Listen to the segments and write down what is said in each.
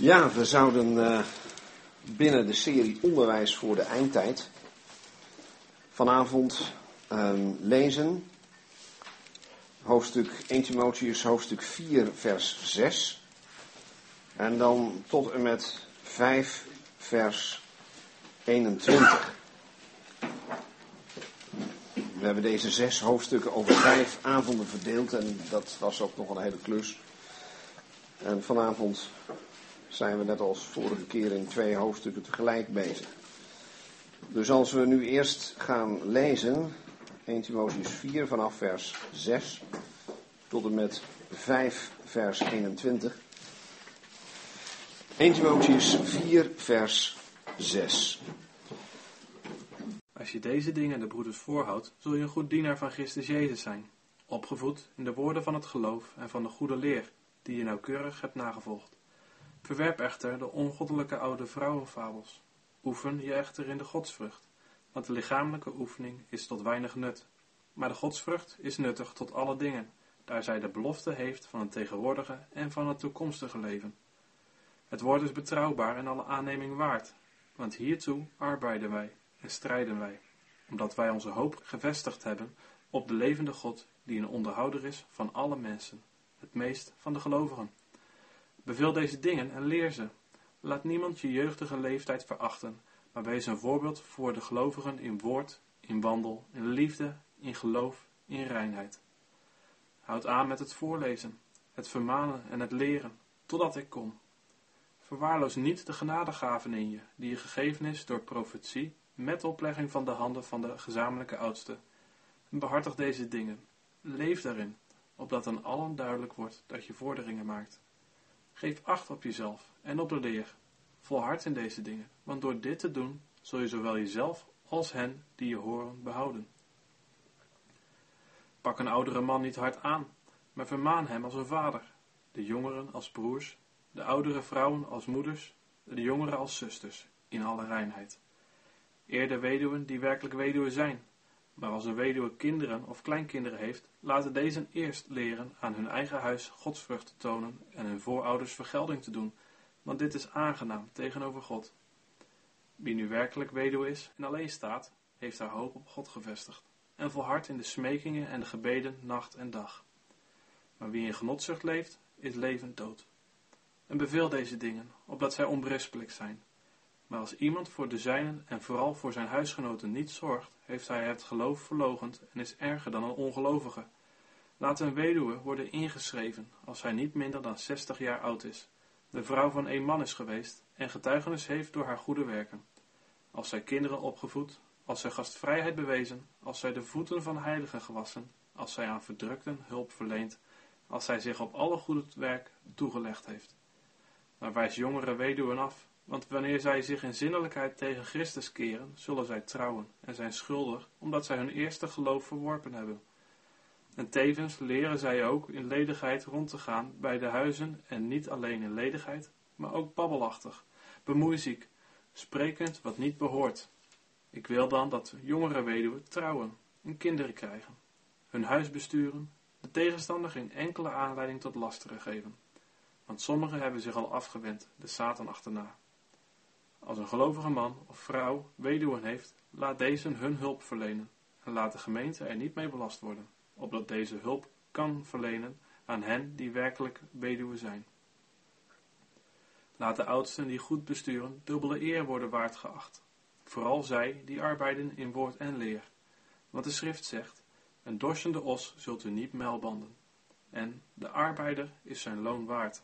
Ja, we zouden eh, binnen de serie Onderwijs voor de Eindtijd vanavond ehm, lezen hoofdstuk 1 Timotheus, hoofdstuk 4, vers 6. En dan tot en met 5, vers 21. We hebben deze zes hoofdstukken over vijf avonden verdeeld en dat was ook nog een hele klus. En vanavond zijn we net als vorige keer in twee hoofdstukken tegelijk bezig. Dus als we nu eerst gaan lezen, 1 Timotheus 4 vanaf vers 6 tot en met 5 vers 21. 1 Timotheus 4 vers 6. Als je deze dingen de broeders voorhoudt, zul je een goed dienaar van Christus Jezus zijn, opgevoed in de woorden van het geloof en van de goede leer, die je nauwkeurig hebt nagevolgd. Verwerp echter de ongoddelijke oude vrouwenfabels. Oefen je echter in de godsvrucht, want de lichamelijke oefening is tot weinig nut. Maar de godsvrucht is nuttig tot alle dingen, daar zij de belofte heeft van het tegenwoordige en van het toekomstige leven. Het woord is betrouwbaar en alle aanneming waard, want hiertoe arbeiden wij en strijden wij, omdat wij onze hoop gevestigd hebben op de levende God, die een onderhouder is van alle mensen, het meest van de gelovigen. Beveel deze dingen en leer ze. Laat niemand je jeugdige leeftijd verachten, maar wees een voorbeeld voor de gelovigen in woord, in wandel, in liefde, in geloof, in reinheid. Houd aan met het voorlezen, het vermanen en het leren, totdat ik kom. Verwaarloos niet de genadegaven in je, die je gegeven is door profetie, met oplegging van de handen van de gezamenlijke oudste. Behartig deze dingen. Leef daarin, opdat aan allen duidelijk wordt dat je vorderingen maakt. Geef acht op jezelf en op de leer. Volhard in deze dingen, want door dit te doen zul je zowel jezelf als hen die je horen behouden. Pak een oudere man niet hard aan, maar vermaan hem als een vader, de jongeren als broers, de oudere vrouwen als moeders, de jongeren als zusters, in alle reinheid. Eerder weduwen die werkelijk weduwen zijn, maar als een weduwe kinderen of kleinkinderen heeft, laten deze eerst leren aan hun eigen huis godsvrucht te tonen en hun voorouders vergelding te doen, want dit is aangenaam tegenover God. Wie nu werkelijk weduwe is en alleen staat, heeft haar hoop op God gevestigd en volhardt in de smekingen en de gebeden nacht en dag. Maar wie in genotzucht leeft, is levend dood. En beveel deze dingen, opdat zij onberispelijk zijn. Maar als iemand voor de zijnen en vooral voor zijn huisgenoten niet zorgt, heeft hij het geloof verlogend en is erger dan een ongelovige. Laat een weduwe worden ingeschreven, als hij niet minder dan zestig jaar oud is, de vrouw van een man is geweest en getuigenis heeft door haar goede werken. Als zij kinderen opgevoed, als zij gastvrijheid bewezen, als zij de voeten van heiligen gewassen, als zij aan verdrukten hulp verleent, als zij zich op alle goede werk toegelegd heeft. Maar wijs jongere weduwen af, want wanneer zij zich in zinnelijkheid tegen Christus keren, zullen zij trouwen en zijn schuldig, omdat zij hun eerste geloof verworpen hebben. En tevens leren zij ook in ledigheid rond te gaan bij de huizen en niet alleen in ledigheid, maar ook babbelachtig, bemoeiziek, sprekend wat niet behoort. Ik wil dan dat jongere weduwen trouwen en kinderen krijgen, hun huis besturen, de tegenstander geen enkele aanleiding tot lasteren geven. Want sommigen hebben zich al afgewend, de Satan achterna. Als een gelovige man of vrouw weduwen heeft, laat deze hun hulp verlenen en laat de gemeente er niet mee belast worden, opdat deze hulp kan verlenen aan hen die werkelijk weduwen zijn. Laat de oudsten die goed besturen dubbele eer worden waard geacht, vooral zij die arbeiden in woord en leer. Want de schrift zegt, een dorsende os zult u niet melbanden, en de arbeider is zijn loon waard.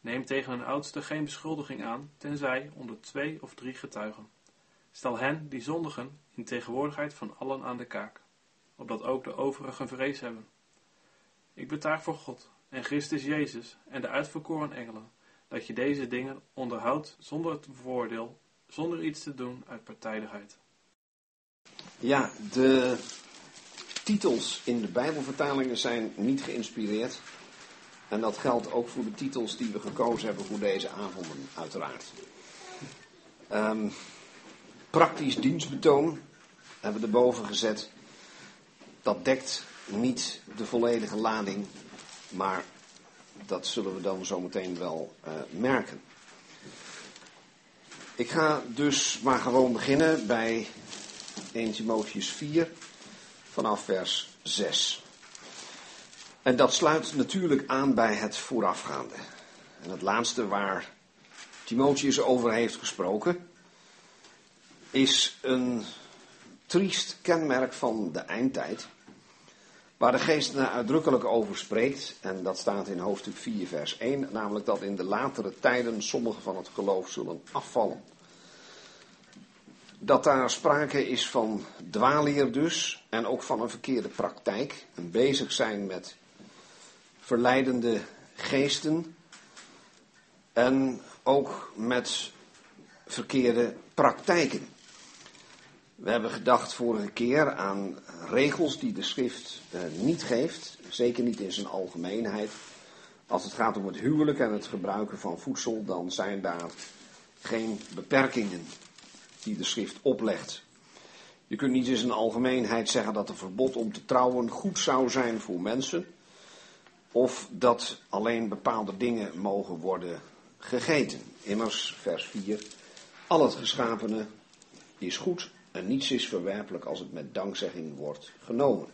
Neem tegen een oudste geen beschuldiging aan, tenzij onder twee of drie getuigen. Stel hen die zondigen in tegenwoordigheid van allen aan de kaak, opdat ook de overigen vrees hebben. Ik betuig voor God en Christus Jezus en de uitverkoren engelen, dat je deze dingen onderhoudt zonder het voordeel, zonder iets te doen uit partijdigheid. Ja, de titels in de Bijbelvertalingen zijn niet geïnspireerd. En dat geldt ook voor de titels die we gekozen hebben voor deze avonden, uiteraard. Um, praktisch dienstbetoon hebben we erboven gezet. Dat dekt niet de volledige lading, maar dat zullen we dan zometeen wel uh, merken. Ik ga dus maar gewoon beginnen bij 1 Timotheus 4 vanaf vers 6. En dat sluit natuurlijk aan bij het voorafgaande. En het laatste waar Timotheus over heeft gesproken, is een triest kenmerk van de eindtijd. Waar de geest er uitdrukkelijk over spreekt, en dat staat in hoofdstuk 4, vers 1, namelijk dat in de latere tijden sommigen van het geloof zullen afvallen. Dat daar sprake is van dwaalleer dus, en ook van een verkeerde praktijk, en bezig zijn met verleidende geesten, en ook met verkeerde praktijken. We hebben gedacht vorige keer aan regels die de schrift eh, niet geeft, zeker niet in zijn algemeenheid. Als het gaat om het huwelijk en het gebruiken van voedsel, dan zijn daar geen beperkingen die de schrift oplegt. Je kunt niet in zijn algemeenheid zeggen dat een verbod om te trouwen goed zou zijn voor mensen, of dat alleen bepaalde dingen mogen worden gegeten. Immers, vers 4, al het geschapene is goed en niets is verwerpelijk als het met dankzegging wordt genomen.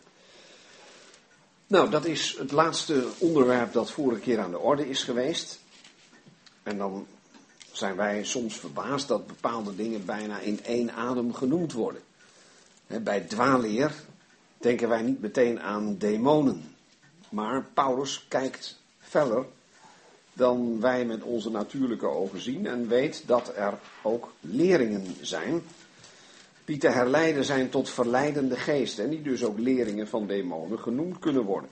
Nou, dat is het laatste onderwerp dat vorige keer aan de orde is geweest. En dan zijn wij soms verbaasd dat bepaalde dingen bijna in één adem genoemd worden. Bij dwaalleer denken wij niet meteen aan demonen. Maar Paulus kijkt feller dan wij met onze natuurlijke ogen zien en weet dat er ook leringen zijn die te herleiden zijn tot verleidende geesten en die dus ook leringen van demonen genoemd kunnen worden.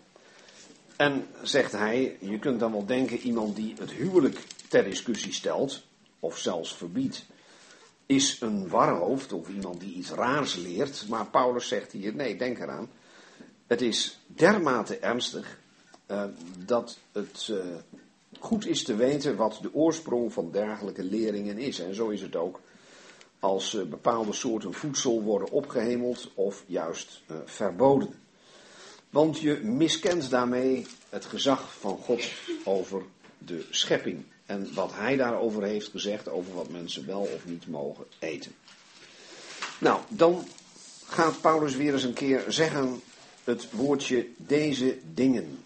En zegt hij, je kunt dan wel denken, iemand die het huwelijk ter discussie stelt, of zelfs verbiedt, is een warhoofd of iemand die iets raars leert. Maar Paulus zegt hier, nee, denk eraan. Het is dermate ernstig uh, dat het uh, goed is te weten wat de oorsprong van dergelijke leringen is. En zo is het ook als uh, bepaalde soorten voedsel worden opgehemeld of juist verboden. Want je miskent daarmee het gezag van God over de schepping. En wat hij daarover heeft gezegd, over wat mensen wel of niet mogen eten. Nou, dan gaat Paulus weer eens een keer zeggen het woordje deze dingen.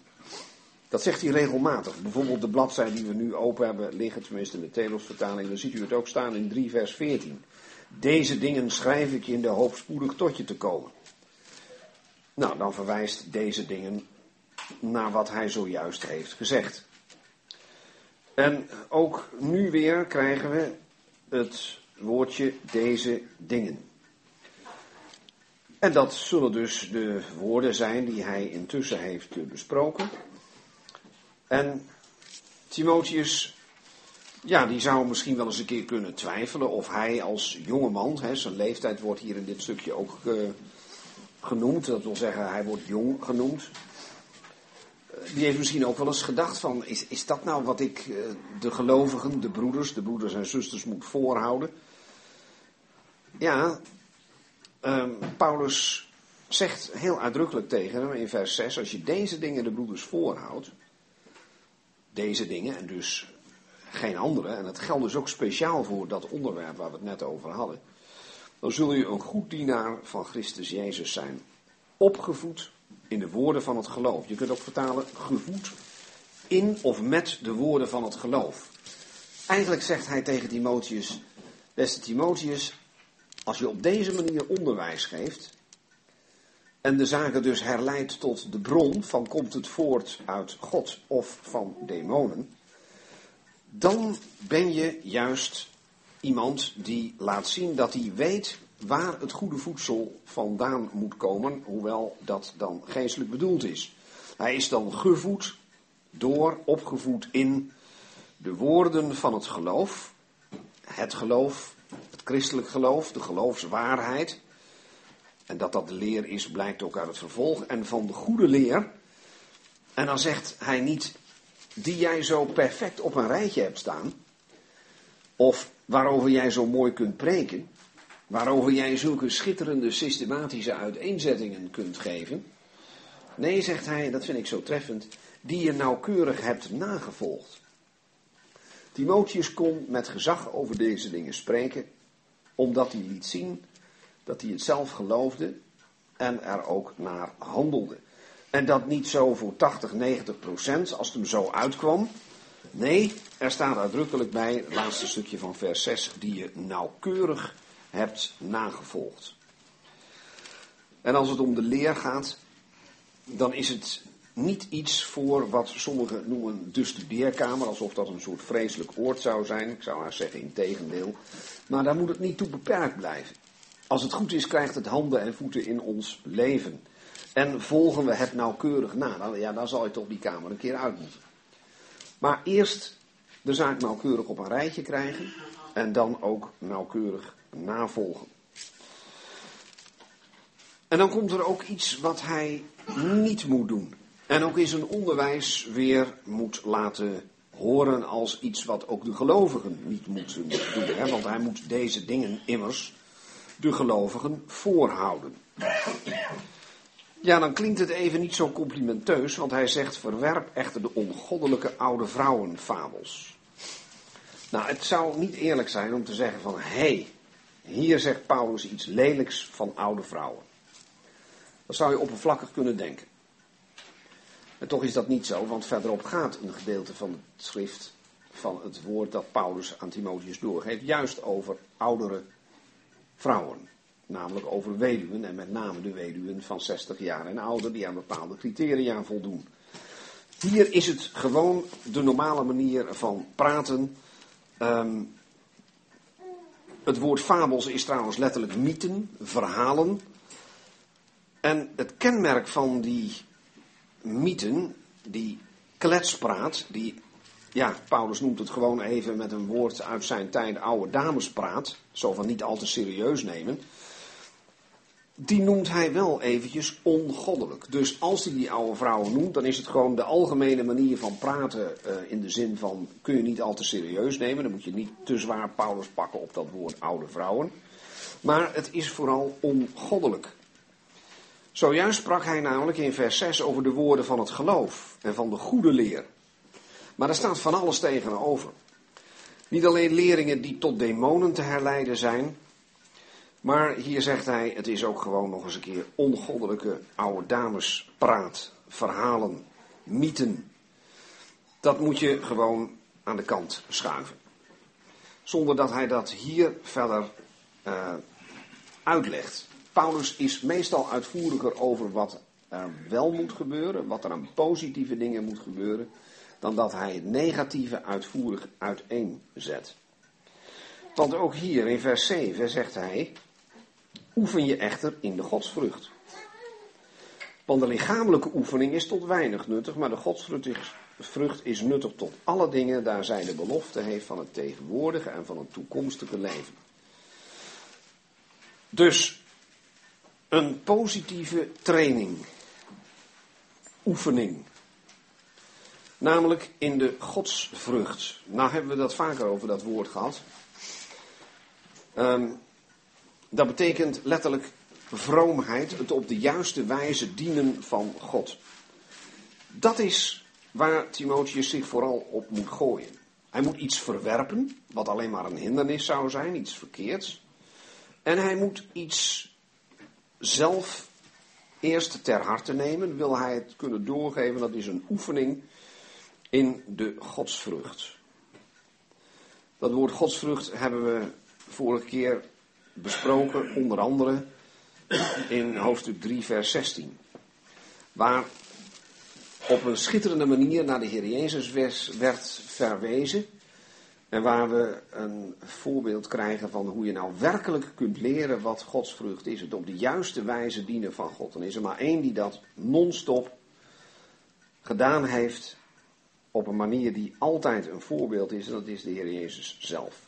Dat zegt hij regelmatig. Bijvoorbeeld de bladzijde die we nu open hebben liggen, tenminste in de Telos-vertaling, dan ziet u het ook staan in 3 vers 14. Deze dingen schrijf ik in de hoop spoedig tot je te komen. Nou, dan verwijst deze dingen naar wat hij zojuist heeft gezegd. En ook nu weer krijgen we het woordje deze dingen. En dat zullen dus de woorden zijn die hij intussen heeft besproken. En Timotheus, ja, die zou misschien wel eens een keer kunnen twijfelen of hij als jongeman, hè, zijn leeftijd wordt hier in dit stukje ook uh, genoemd, dat wil zeggen hij wordt jong genoemd die heeft misschien ook wel eens gedacht van, is, is dat nou wat ik eh, de gelovigen, de broeders, de broeders en zusters moet voorhouden? Ja, um, Paulus zegt heel uitdrukkelijk tegen hem in vers 6, als je deze dingen de broeders voorhoudt, deze dingen en dus geen andere, en het geldt dus ook speciaal voor dat onderwerp waar we het net over hadden, dan zul je een goed dienaar van Christus Jezus zijn, opgevoed in de woorden van het geloof. Je kunt ook vertalen gevoed in of met de woorden van het geloof. Eigenlijk zegt hij tegen Timotheus, beste Timotheus, als je op deze manier onderwijs geeft en de zaken dus herleidt tot de bron van komt het voort uit God of van demonen, dan ben je juist iemand die laat zien dat hij weet waar het goede voedsel vandaan moet komen, hoewel dat dan geestelijk bedoeld is. Hij is dan gevoed door, opgevoed in de woorden van het geloof, het geloof, christelijk geloof, de geloofswaarheid. En dat dat de leer is, blijkt ook uit het vervolg. En van de goede leer. En dan zegt hij niet, die jij zo perfect op een rijtje hebt staan. Of waarover jij zo mooi kunt preken waarover jij zulke schitterende systematische uiteenzettingen kunt geven. Nee, zegt hij, dat vind ik zo treffend. die je nauwkeurig hebt nagevolgd. Timotheus kon met gezag over deze dingen spreken, omdat hij liet zien dat hij het zelf geloofde en er ook naar handelde. En dat niet zo voor 80, 90 procent als het hem zo uitkwam. Nee, er staat uitdrukkelijk bij, het laatste stukje van vers 6, die je nauwkeurig hebt nagevolgd. En als het om de leer gaat, dan is het niet iets voor wat sommigen noemen de studeerkamer, alsof dat een soort vreselijk oord zou zijn. Ik zou haar zeggen in tegendeel. Maar daar moet het niet toe beperkt blijven. Als het goed is, krijgt het handen en voeten in ons leven. En volgen we het nauwkeurig na, dan, ja, dan zal je toch die kamer een keer uit moeten. Maar eerst de zaak nauwkeurig op een rijtje krijgen en dan ook nauwkeurig navolgen. En dan komt er ook iets wat hij niet moet doen. En ook in zijn onderwijs weer moet laten horen als iets wat ook de gelovigen niet moeten doen. Hè? Want hij moet deze dingen immers de gelovigen voorhouden. Ja, dan klinkt het even niet zo complimenteus, want hij zegt: verwerp echter de ongoddelijke oude vrouwenfabels. Nou, het zou niet eerlijk zijn om te zeggen van, hé, hey, hier zegt Paulus iets lelijks van oude vrouwen. Dat zou je oppervlakkig kunnen denken. En toch is dat niet zo, want verderop gaat een gedeelte van het schrift, van het woord dat Paulus aan Timotheus doorgeeft, juist over oudere vrouwen. Namelijk over weduwen en met name de weduwen van 60 jaar en ouder die aan bepaalde criteria voldoen. Hier is het gewoon de normale manier van praten. Um, het woord fabels is trouwens letterlijk mythen, verhalen. En het kenmerk van die mythen, die kletspraat, die, ja, Paulus noemt het gewoon even met een woord uit zijn tijd oude damespraat, zo van niet al te serieus nemen die noemt hij wel eventjes ongoddelijk. Dus als hij die oude vrouwen noemt, dan is het gewoon de algemene manier van praten uh, in de zin van kun je niet al te serieus nemen. Dan moet je niet te zwaar Paulus pakken op dat woord oude vrouwen. Maar het is vooral ongoddelijk. Zojuist sprak hij namelijk in vers 6 over de woorden van het geloof en van de goede leer. Maar er staat van alles tegenover. Niet alleen leringen die tot demonen te herleiden zijn, maar hier zegt hij, het is ook gewoon nog eens een keer ongoddelijke oude damespraat, verhalen, mythen. Dat moet je gewoon aan de kant schuiven. Zonder dat hij dat hier verder uh, uitlegt. Paulus is meestal uitvoeriger over wat er wel moet gebeuren, wat er aan positieve dingen moet gebeuren, dan dat hij het negatieve uitvoerig uiteenzet. Want ook hier in vers 7 zegt hij, oefen je echter in de godsvrucht. Want de lichamelijke oefening is tot weinig nuttig, maar de godsvrucht is nuttig tot alle dingen, daar zij de belofte heeft van het tegenwoordige en van het toekomstige leven. Dus een positieve training, oefening, namelijk in de godsvrucht. Nou hebben we dat vaker over dat woord gehad. Um, dat betekent letterlijk vroomheid, het op de juiste wijze dienen van God. Dat is waar Timotheus zich vooral op moet gooien. Hij moet iets verwerpen, wat alleen maar een hindernis zou zijn, iets verkeerds. En hij moet iets zelf eerst ter harte nemen, wil hij het kunnen doorgeven. Dat is een oefening in de godsvrucht. Dat woord godsvrucht hebben we vorige keer besproken, onder andere in hoofdstuk 3, vers 16. Waar op een schitterende manier naar de Heer Jezus werd verwezen. En waar we een voorbeeld krijgen van hoe je nou werkelijk kunt leren wat Gods vrucht is. Het op de juiste wijze dienen van God. Dan is er maar één die dat non-stop gedaan heeft. Op een manier die altijd een voorbeeld is. En dat is de Heer Jezus zelf.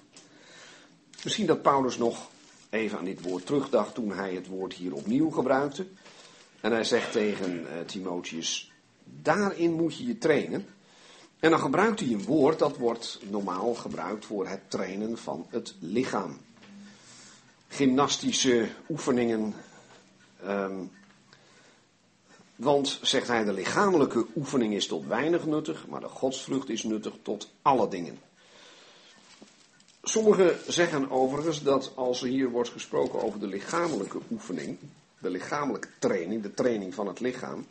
Misschien dat Paulus nog even aan dit woord terugdacht toen hij het woord hier opnieuw gebruikte. En hij zegt tegen uh, Timotheus, daarin moet je je trainen. En dan gebruikt hij een woord dat wordt normaal gebruikt voor het trainen van het lichaam. Gymnastische oefeningen, um, Want, zegt hij, de lichamelijke oefening is tot weinig nuttig, maar de godsvrucht is nuttig tot alle dingen. Sommigen zeggen overigens dat als er hier wordt gesproken over de lichamelijke oefening, de lichamelijke training, de training van het lichaam,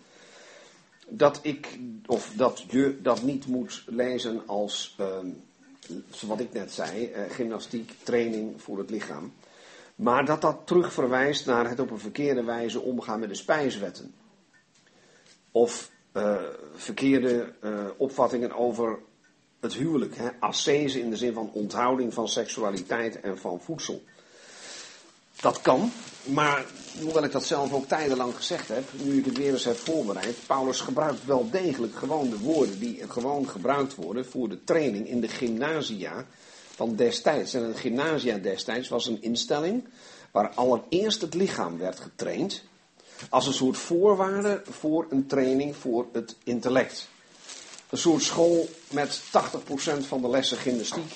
dat ik, of dat je dat niet moet lezen als, wat ik net zei, uh, gymnastiek, training voor het lichaam. Maar dat dat terug verwijst naar het op een verkeerde wijze omgaan met de spijswetten. Of uh, verkeerde uh, opvattingen over het huwelijk. Hè? Ascese in de zin van onthouding van seksualiteit en van voedsel. Dat kan, maar hoewel ik dat zelf ook tijdenlang gezegd heb, nu ik het weer eens heb voorbereid, Paulus gebruikt wel degelijk gewoon de woorden die gewoon gebruikt worden voor de training in de gymnasia van destijds. En een gymnasia destijds was een instelling waar allereerst het lichaam werd getraind als een soort voorwaarde voor een training voor het intellect. Een soort school met 80% van de lessen gymnastiek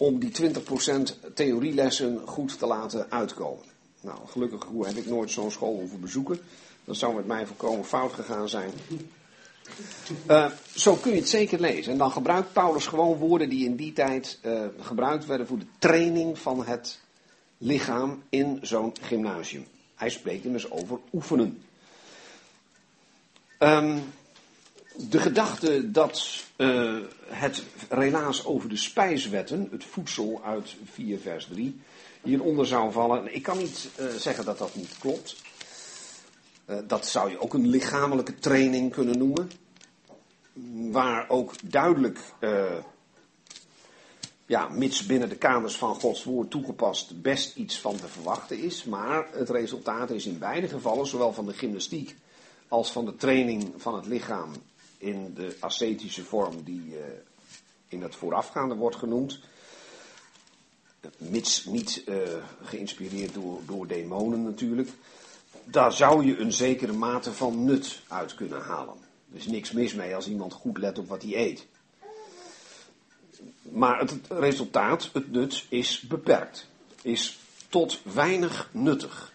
om die 20% theorielessen goed te laten uitkomen. Nou, gelukkig heb ik nooit zo'n school hoeven bezoeken. Dat zou met mij volkomen fout gegaan zijn. Uh, zo kun je het zeker lezen. En dan gebruikt Paulus gewoon woorden die in die tijd uh, gebruikt werden voor de training van het lichaam in zo'n gymnasium. Hij spreekt immers over oefenen. Um, de gedachte dat uh, het relaas over de spijswetten, het voedsel uit 4 vers 3, hieronder zou vallen. Ik kan niet uh, zeggen dat dat niet klopt. Uh, dat zou je ook een lichamelijke training kunnen noemen. Waar ook duidelijk, ja, mits binnen de kamers van Gods woord toegepast, best iets van te verwachten is. Maar het resultaat is in beide gevallen, zowel van de gymnastiek als van de training van het lichaam in de ascetische vorm die uh, in het voorafgaande wordt genoemd. Mits niet uh, geïnspireerd door, door demonen natuurlijk. Daar zou je een zekere mate van nut uit kunnen halen. Is niks mis mee als iemand goed let op wat hij eet. Maar het resultaat, het nut, is beperkt. Is tot weinig nuttig.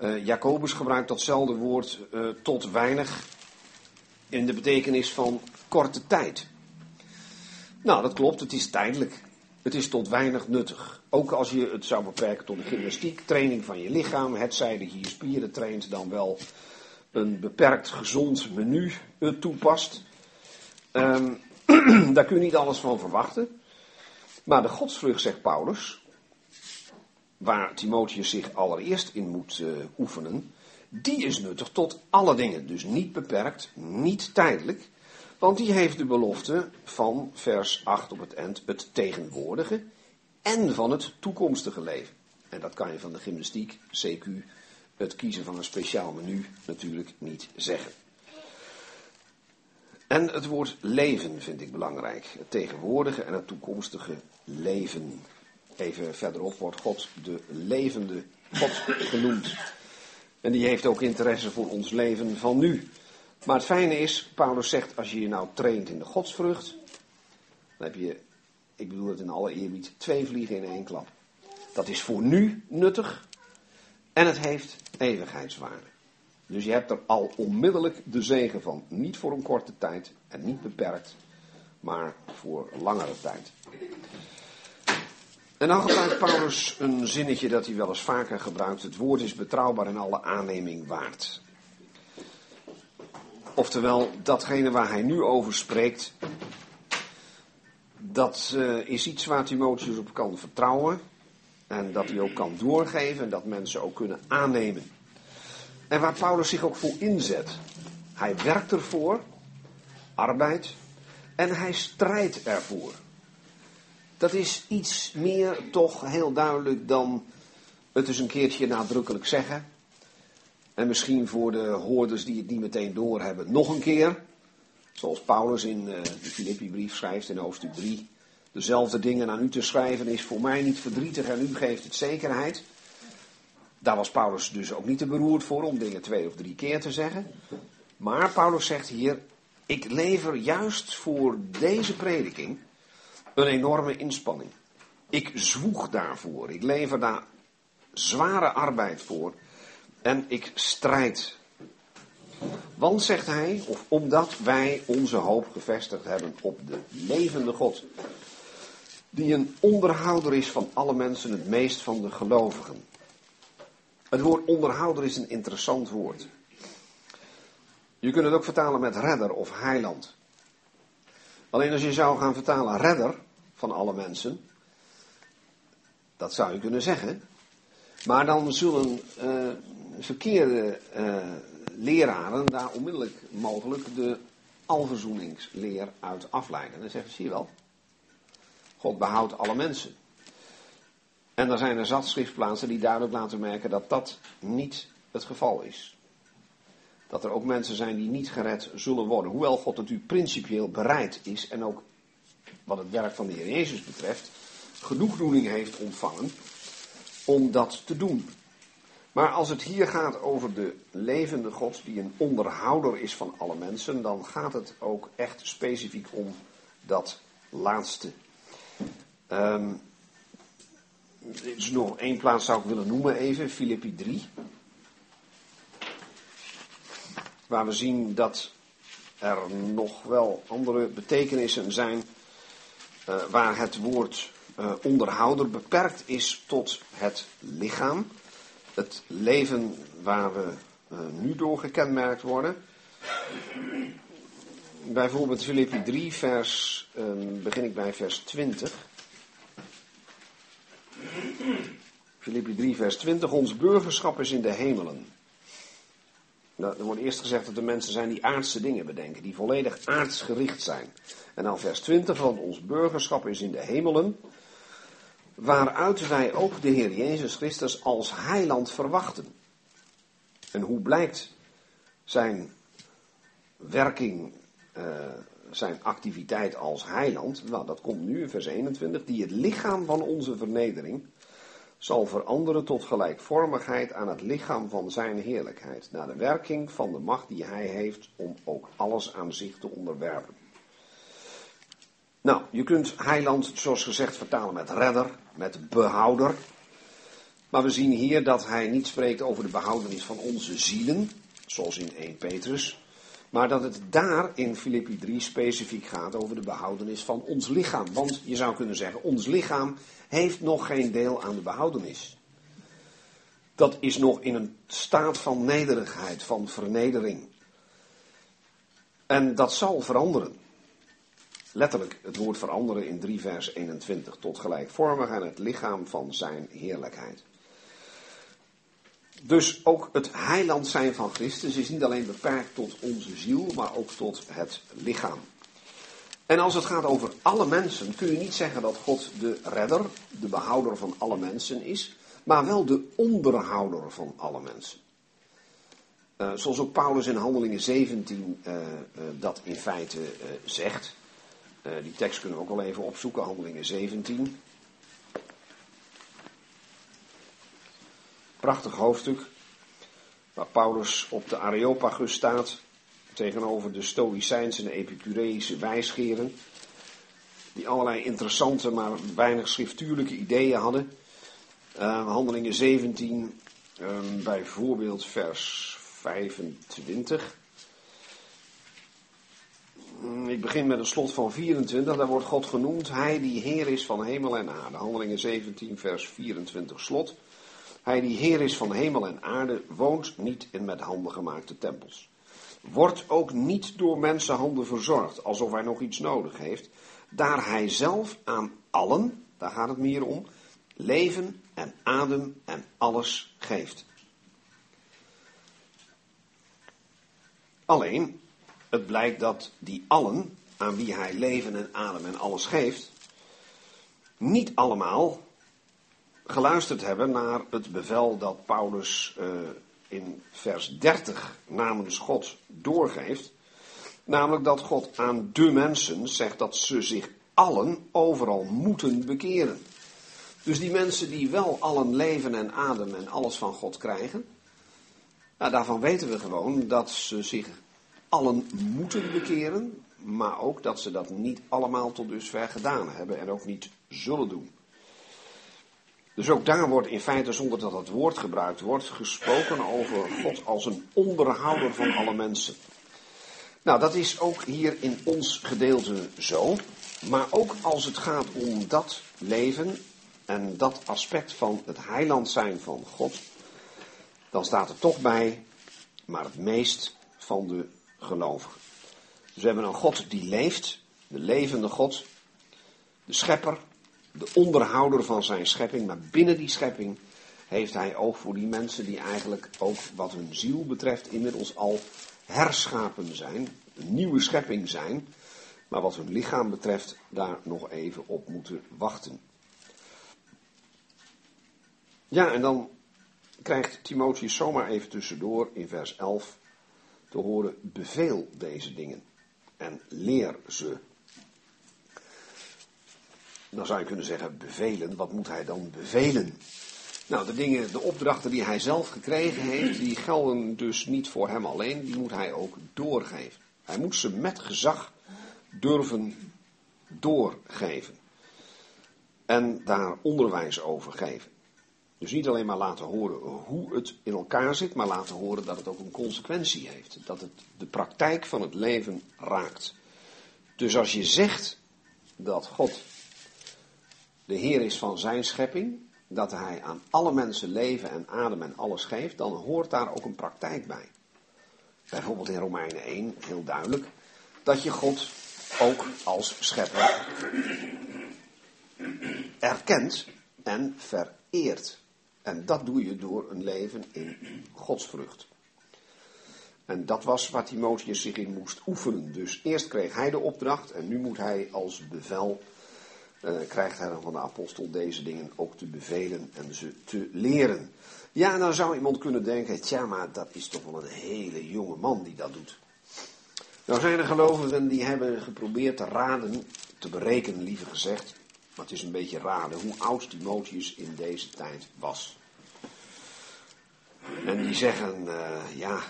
Uh, Jacobus gebruikt datzelfde woord tot weinig in de betekenis van korte tijd. Nou, dat klopt, het is tijdelijk. Het is tot weinig nuttig. Ook als je het zou beperken tot de gymnastiek, training van je lichaam, het zijde je je spieren traint, dan wel een beperkt gezond menu toepast. Um, daar kun je niet alles van verwachten. Maar de godsvrucht, zegt Paulus, waar Timotheus zich allereerst in moet uh, oefenen, die is nuttig tot alle dingen. Dus niet beperkt, niet tijdelijk. Want die heeft de belofte van vers 8 op het eind, het tegenwoordige en van het toekomstige leven. En dat kan je van de gymnastiek, CQ, het kiezen van een speciaal menu natuurlijk niet zeggen. En het woord leven vind ik belangrijk. Het tegenwoordige en het toekomstige leven. Even verderop wordt God de levende God genoemd. En die heeft ook interesse voor ons leven van nu. Maar het fijne is, Paulus zegt, als je je nou traint in de godsvrucht, dan heb je, ik bedoel het in alle eerbied, twee vliegen in één klap. Dat is voor nu nuttig en het heeft eeuwigheidswaarde. Dus je hebt er al onmiddellijk de zegen van. Niet voor een korte tijd en niet beperkt, maar voor langere tijd. En dan gebruikt Paulus een zinnetje dat hij wel eens vaker gebruikt. Het woord is betrouwbaar en alle aanneming waard. Oftewel, datgene waar hij nu over spreekt, dat uh, is iets waar Timotheus op kan vertrouwen. En dat hij ook kan doorgeven en dat mensen ook kunnen aannemen. En waar Paulus zich ook voor inzet. Hij werkt ervoor, arbeid, en hij strijdt ervoor dat is iets meer toch heel duidelijk dan het eens een keertje nadrukkelijk zeggen. En misschien voor de hoorders die het niet meteen doorhebben, nog een keer. Zoals Paulus in uh, de Filippi-brief schrijft in hoofdstuk 3. Dezelfde dingen aan u te schrijven is voor mij niet verdrietig en u geeft het zekerheid. Daar was Paulus dus ook niet te beroerd voor om dingen twee of drie keer te zeggen. Maar Paulus zegt hier, ik lever juist voor deze prediking een enorme inspanning. Ik zwoeg daarvoor. Ik lever daar zware arbeid voor. En ik strijd Want, zegt hij, of omdat wij onze hoop gevestigd hebben op de levende God, die een onderhouder is van alle mensen, het meest van de gelovigen. Het woord onderhouder is een interessant woord. Je kunt het ook vertalen met redder of heiland. Alleen als je zou gaan vertalen redder van alle mensen, dat zou je kunnen zeggen. Maar dan zullen uh, verkeerde uh, leraren daar onmiddellijk mogelijk de alverzoeningsleer uit afleiden. Dan zeggen ze, zie je wel, God behoudt alle mensen. En dan zijn er zat schriftplaatsen die duidelijk laten merken dat dat niet het geval is. Dat er ook mensen zijn die niet gered zullen worden. Hoewel God natuurlijk principieel bereid is en ook wat het werk van de Heer Jezus betreft genoegdoening heeft ontvangen om dat te doen. Maar als het hier gaat over de levende God die een onderhouder is van alle mensen, dan gaat het ook echt specifiek om dat laatste. Um, er is nog één plaats zou ik willen noemen even, Filippi 3. Waar we zien dat er nog wel andere betekenissen zijn waar het woord uh, onderhouder beperkt is tot het lichaam. Het leven waar we uh, nu door gekenmerkt worden. Bijvoorbeeld Filippi 3, vers, begin ik bij vers 20. Filippi 3, vers 20. Ons burgerschap is in de hemelen. Nou, er wordt eerst gezegd dat er mensen zijn die aardse dingen bedenken, die volledig aardsgericht zijn. En dan vers 20, van ons burgerschap is in de hemelen, waaruit wij ook de Heer Jezus Christus als heiland verwachten. En hoe blijkt zijn werking, uh, zijn activiteit als heiland? Nou, dat komt nu in vers 21, die het lichaam van onze vernedering zal veranderen tot gelijkvormigheid aan het lichaam van zijn heerlijkheid, naar de werking van de macht die hij heeft om ook alles aan zich te onderwerpen. Nou, je kunt heiland, zoals gezegd, vertalen met redder, met behouder. Maar we zien hier dat hij niet spreekt over de behoudenis van onze zielen, zoals in 1 Petrus. Maar dat het daar in Filippi 3 specifiek gaat over de behoudenis van ons lichaam. Want je zou kunnen zeggen, ons lichaam heeft nog geen deel aan de behoudenis. Dat is nog in een staat van nederigheid, van vernedering. En dat zal veranderen. Letterlijk het woord veranderen in 3 vers 21. Tot gelijkvormig aan het lichaam van zijn heerlijkheid. Dus ook het heiland zijn van Christus is niet alleen beperkt tot onze ziel, maar ook tot het lichaam. En als het gaat over alle mensen, kun je niet zeggen dat God de redder, de behouder van alle mensen is, maar wel de onderhouder van alle mensen. Uh, zoals ook Paulus in Handelingen 17 uh, uh, dat in feite zegt. die tekst kunnen we ook al even opzoeken, Handelingen 17. Prachtig hoofdstuk, waar Paulus op de Areopagus staat tegenover de Stoïcijnse en Epicureïsche wijsgeren, die allerlei interessante, maar weinig schriftuurlijke ideeën hadden. Uh, handelingen 17, uh, ehm, bijvoorbeeld vers 25. Mm, ik begin met een slot van 24, daar wordt God genoemd, Hij die Heer is van hemel en aarde. Handelingen 17, vers 24 slot. Hij die Heer is van hemel en aarde, woont niet in met handen gemaakte tempels wordt ook niet door mensenhanden verzorgd, alsof hij nog iets nodig heeft, daar hij zelf aan allen, daar gaat het meer om, leven en adem en alles geeft. Alleen, het blijkt dat die allen, aan wie hij leven en adem en alles geeft, niet allemaal geluisterd hebben naar het bevel dat Paulus uh, in vers 30 namens God doorgeeft. Namelijk dat God aan de mensen zegt dat ze zich allen overal moeten bekeren. Dus die mensen die wel allen leven en adem en alles van God krijgen, nou, daarvan weten we gewoon dat ze zich allen moeten bekeren, maar ook dat ze dat niet allemaal tot dusver gedaan hebben en ook niet zullen doen. Dus ook daar wordt in feite, zonder dat het woord gebruikt wordt, gesproken over God als een onderhouder van alle mensen. Nou, dat is ook hier in ons gedeelte zo. Maar ook als het gaat om dat leven en dat aspect van het heiland zijn van God, dan staat er toch bij, maar het meest van de gelovigen. Dus we hebben een God die leeft, de levende God, de schepper, de onderhouder van zijn schepping, maar binnen die schepping heeft hij oog voor die mensen die eigenlijk ook wat hun ziel betreft inmiddels al herschapen zijn, een nieuwe schepping zijn, maar wat hun lichaam betreft daar nog even op moeten wachten. Ja, en dan krijgt Timotheus zomaar even tussendoor in vers 11 te horen: beveel deze dingen en leer ze. Dan zou je kunnen zeggen, bevelen, wat moet hij dan bevelen? Nou, de dingen, de opdrachten die hij zelf gekregen heeft, die gelden dus niet voor hem alleen, die moet hij ook doorgeven. Hij moet ze met gezag durven doorgeven. En daar onderwijs over geven. Dus niet alleen maar laten horen hoe het in elkaar zit, maar laten horen dat het ook een consequentie heeft. Dat het de praktijk van het leven raakt. Dus als je zegt dat God de Heer is van zijn schepping, dat Hij aan alle mensen leven en adem en alles geeft, dan hoort daar ook een praktijk bij. Bijvoorbeeld in Romeinen 1, heel duidelijk, dat je God ook als schepper erkent en vereert. En dat doe je door een leven in godsvrucht. En dat was waar Timotheus zich in moest oefenen. Dus eerst kreeg hij de opdracht en nu moet hij als bevel, krijgt hij dan van de apostel deze dingen ook te bevelen en ze te leren. Ja, dan zou iemand kunnen denken, tja, maar dat is toch wel een hele jonge man die dat doet. Nou zijn er gelovigen die hebben geprobeerd te raden, te berekenen liever gezegd, maar het is een beetje raden hoe oud Timotheus in deze tijd was. En die zeggen, uh, ja,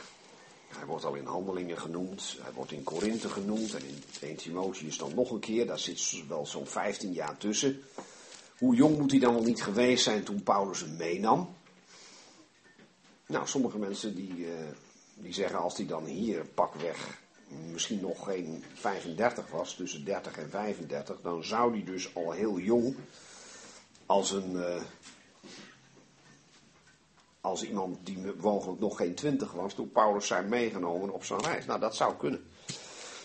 hij wordt al in handelingen genoemd, hij wordt in Korinthe genoemd en in 1 Timotheus dan nog een keer, daar zit wel zo'n 15 jaar tussen. Hoe jong moet hij dan wel niet geweest zijn toen Paulus hem meenam? Nou, sommige mensen die, uh, die zeggen als hij dan hier pakweg misschien nog geen 35 was, tussen 30 en 35, dan zou hij dus al heel jong als een, uh, als iemand die mogelijk nog geen 20 was, toen Paulus zijn meegenomen op zijn reis. Nou, dat zou kunnen.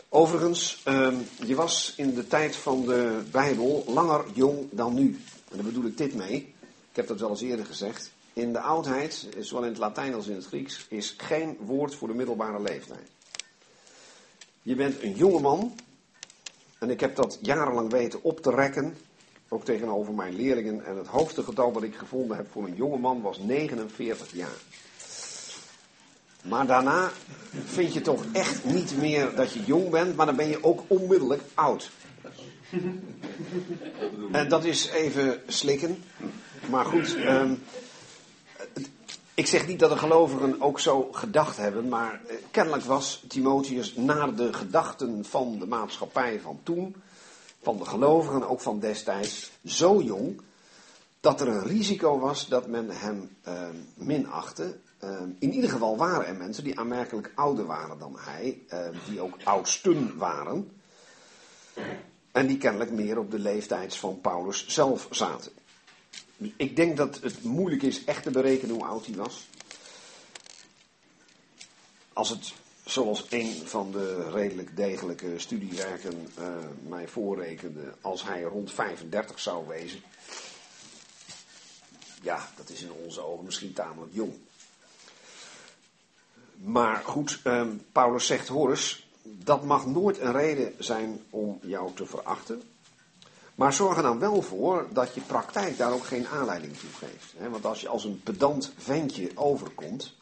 Overigens, uh, je was in de tijd van de Bijbel langer jong dan nu. En daar bedoel ik dit mee. Ik heb dat wel eens eerder gezegd. In de oudheid, zowel in het Latijn als in het Grieks, is geen woord voor de middelbare leeftijd. Je bent een jonge man. En ik heb dat jarenlang weten op te rekken. Ook tegenover mijn leerlingen. En het hoogste getal dat ik gevonden heb voor een jonge man was 49 jaar. Maar daarna vind je toch echt niet meer dat je jong bent, maar dan ben je ook onmiddellijk oud. En dat is even slikken. Maar goed, um, ik zeg niet dat de gelovigen ook zo gedacht hebben, maar eh, kennelijk was Timotheus naar de gedachten van de maatschappij van toen, van de gelovigen ook van destijds, zo jong dat er een risico was dat men hem uh, minachtte. Uh, in ieder geval waren er mensen die aanmerkelijk ouder waren dan hij, uh, die ook oudsten waren. En die kennelijk meer op de leeftijd van Paulus zelf zaten. Ik denk dat het moeilijk is echt te berekenen hoe oud hij was. Als het, zoals een van de redelijk degelijke studiewerken uh, mij voorrekende, als hij rond 35 zou wezen. Ja, dat is in onze ogen misschien tamelijk jong. Maar goed, um, Paulus zegt, Horus, dat mag nooit een reden zijn om jou te verachten. Maar zorg er dan wel voor dat je praktijk daar ook geen aanleiding toe geeft. Want als je als een pedant ventje overkomt.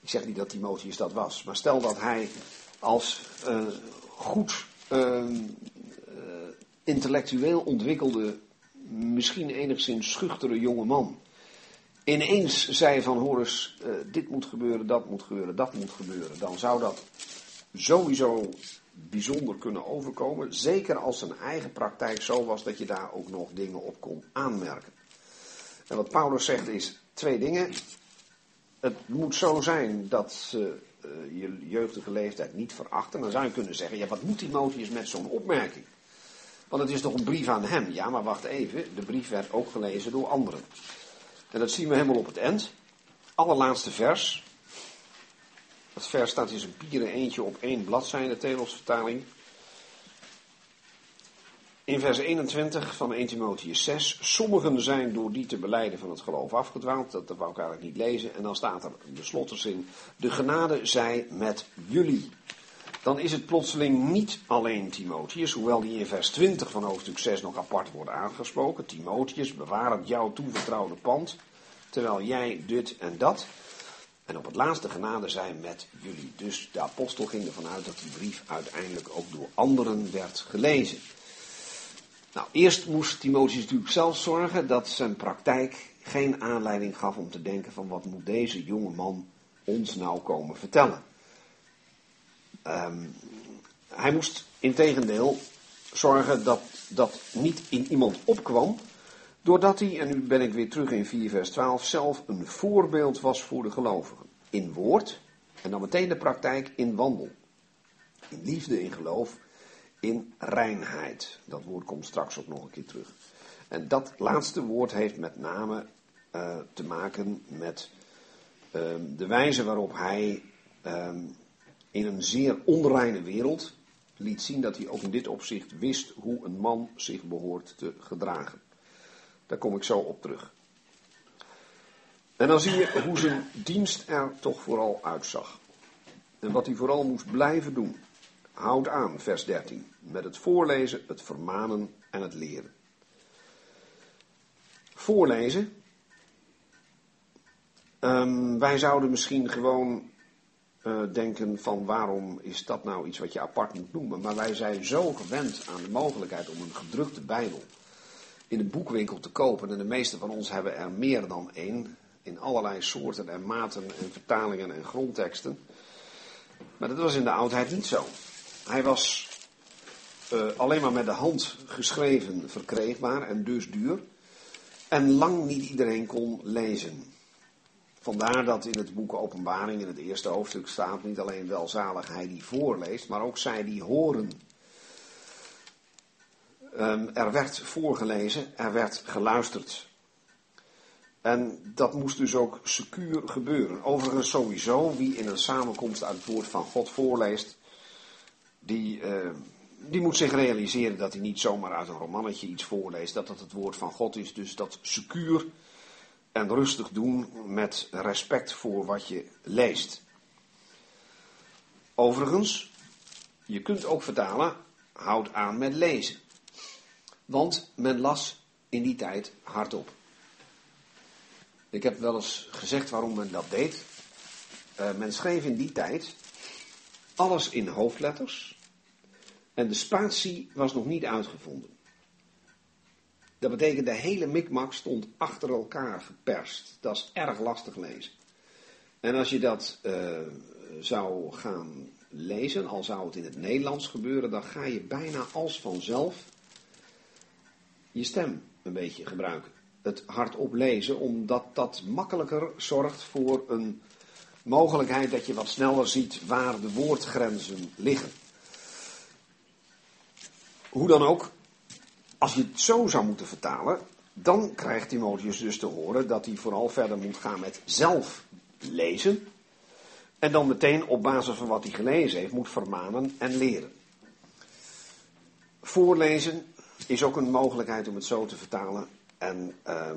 Ik zeg niet dat Timotheus dat was. Maar stel dat hij als uh, goed uh, intellectueel ontwikkelde, misschien enigszins schuchtere jonge man. Ineens zei van Horus, uh, dit moet gebeuren, dat moet gebeuren, dat moet gebeuren. Dan zou dat sowieso bijzonder kunnen overkomen. Zeker als zijn eigen praktijk zo was dat je daar ook nog dingen op kon aanmerken. En wat Paulus zegt is twee dingen. Het moet zo zijn dat ze uh, je jeugdige leeftijd niet verachten. Dan zou je kunnen zeggen, ja, wat moet Timotheus met zo'n opmerking? Want het is toch een brief aan hem? Ja, maar wacht even, de brief werd ook gelezen door anderen. En dat zien we helemaal op het eind. Allerlaatste vers. Dat vers staat in zijn pieren eentje op één bladzijde, Telosvertaling. In vers 21 van 1 Timotheus 6. Sommigen zijn door die te beleiden van het geloof afgedwaald. Dat, wou ik eigenlijk niet lezen. En dan staat er de slotterzin. De genade zij met jullie. Dan is het plotseling niet alleen Timotheus, hoewel die in vers 20 van hoofdstuk 6 nog apart wordt aangesproken. Timotheus, het jouw toevertrouwde pand, terwijl jij dit en dat. En op het laatste genade zijn met jullie. Dus de apostel ging ervan uit dat die brief uiteindelijk ook door anderen werd gelezen. Nou, eerst moest Timotheus natuurlijk zelf zorgen dat zijn praktijk geen aanleiding gaf om te denken van wat moet deze jonge man ons nou komen vertellen. Um, hij moest integendeel zorgen dat dat niet in iemand opkwam, doordat hij, en nu ben ik weer terug in 4 vers 12, zelf een voorbeeld was voor de gelovigen. In woord en dan meteen de praktijk in wandel. In liefde, in geloof in reinheid. Dat woord komt straks ook nog een keer terug. En dat laatste woord heeft met name uh, te maken met uh, de wijze waarop hij uh, in een zeer onreine wereld liet zien dat hij ook in dit opzicht wist hoe een man zich behoort te gedragen. Daar kom ik zo op terug. En dan zie je hoe zijn dienst er toch vooral uitzag. En wat hij vooral moest blijven doen. Houd aan, vers 13, met het voorlezen, het vermanen en het leren. Voorlezen. Um, wij zouden misschien gewoon uh, denken van waarom is dat nou iets wat je apart moet noemen. Maar wij zijn zo gewend aan de mogelijkheid om een gedrukte Bijbel in een boekwinkel te kopen. En de meeste van ons hebben er meer dan één. In allerlei soorten en maten en vertalingen en grondteksten. Maar dat was in de oudheid niet zo. Hij was uh, alleen maar met de hand geschreven verkreegbaar en dus duur. En lang niet iedereen kon lezen. Vandaar dat in het boek Openbaring in het eerste hoofdstuk staat niet alleen welzalig hij die voorleest, maar ook zij die horen. Um, er werd voorgelezen, er werd geluisterd. En dat moest dus ook secuur gebeuren. Overigens sowieso, wie in een samenkomst uit het woord van God voorleest, die, uh, die moet zich realiseren dat hij niet zomaar uit een romannetje iets voorleest, dat dat het woord van God is. Dus dat secuur en rustig doen met respect voor wat je leest. Overigens, je kunt ook vertalen, houd aan met lezen. Want men las in die tijd hardop. Ik heb wel eens gezegd waarom men dat deed. Uh, men schreef in die tijd alles in hoofdletters. En de spatie was nog niet uitgevonden. Dat betekent de hele mikmak stond achter elkaar geperst. Dat is erg lastig lezen. En als je dat uh, zou gaan lezen, al zou het in het Nederlands gebeuren, dan ga je bijna als vanzelf je stem een beetje gebruiken. Het hardop lezen, omdat dat makkelijker zorgt voor een mogelijkheid dat je wat sneller ziet waar de woordgrenzen liggen. Hoe dan ook, als je het zo zou moeten vertalen, dan krijgt Timotheus dus te horen dat hij vooral verder moet gaan met zelf lezen. En dan meteen op basis van wat hij gelezen heeft moet vermanen en leren. Voorlezen is ook een mogelijkheid om het zo te vertalen. En uh,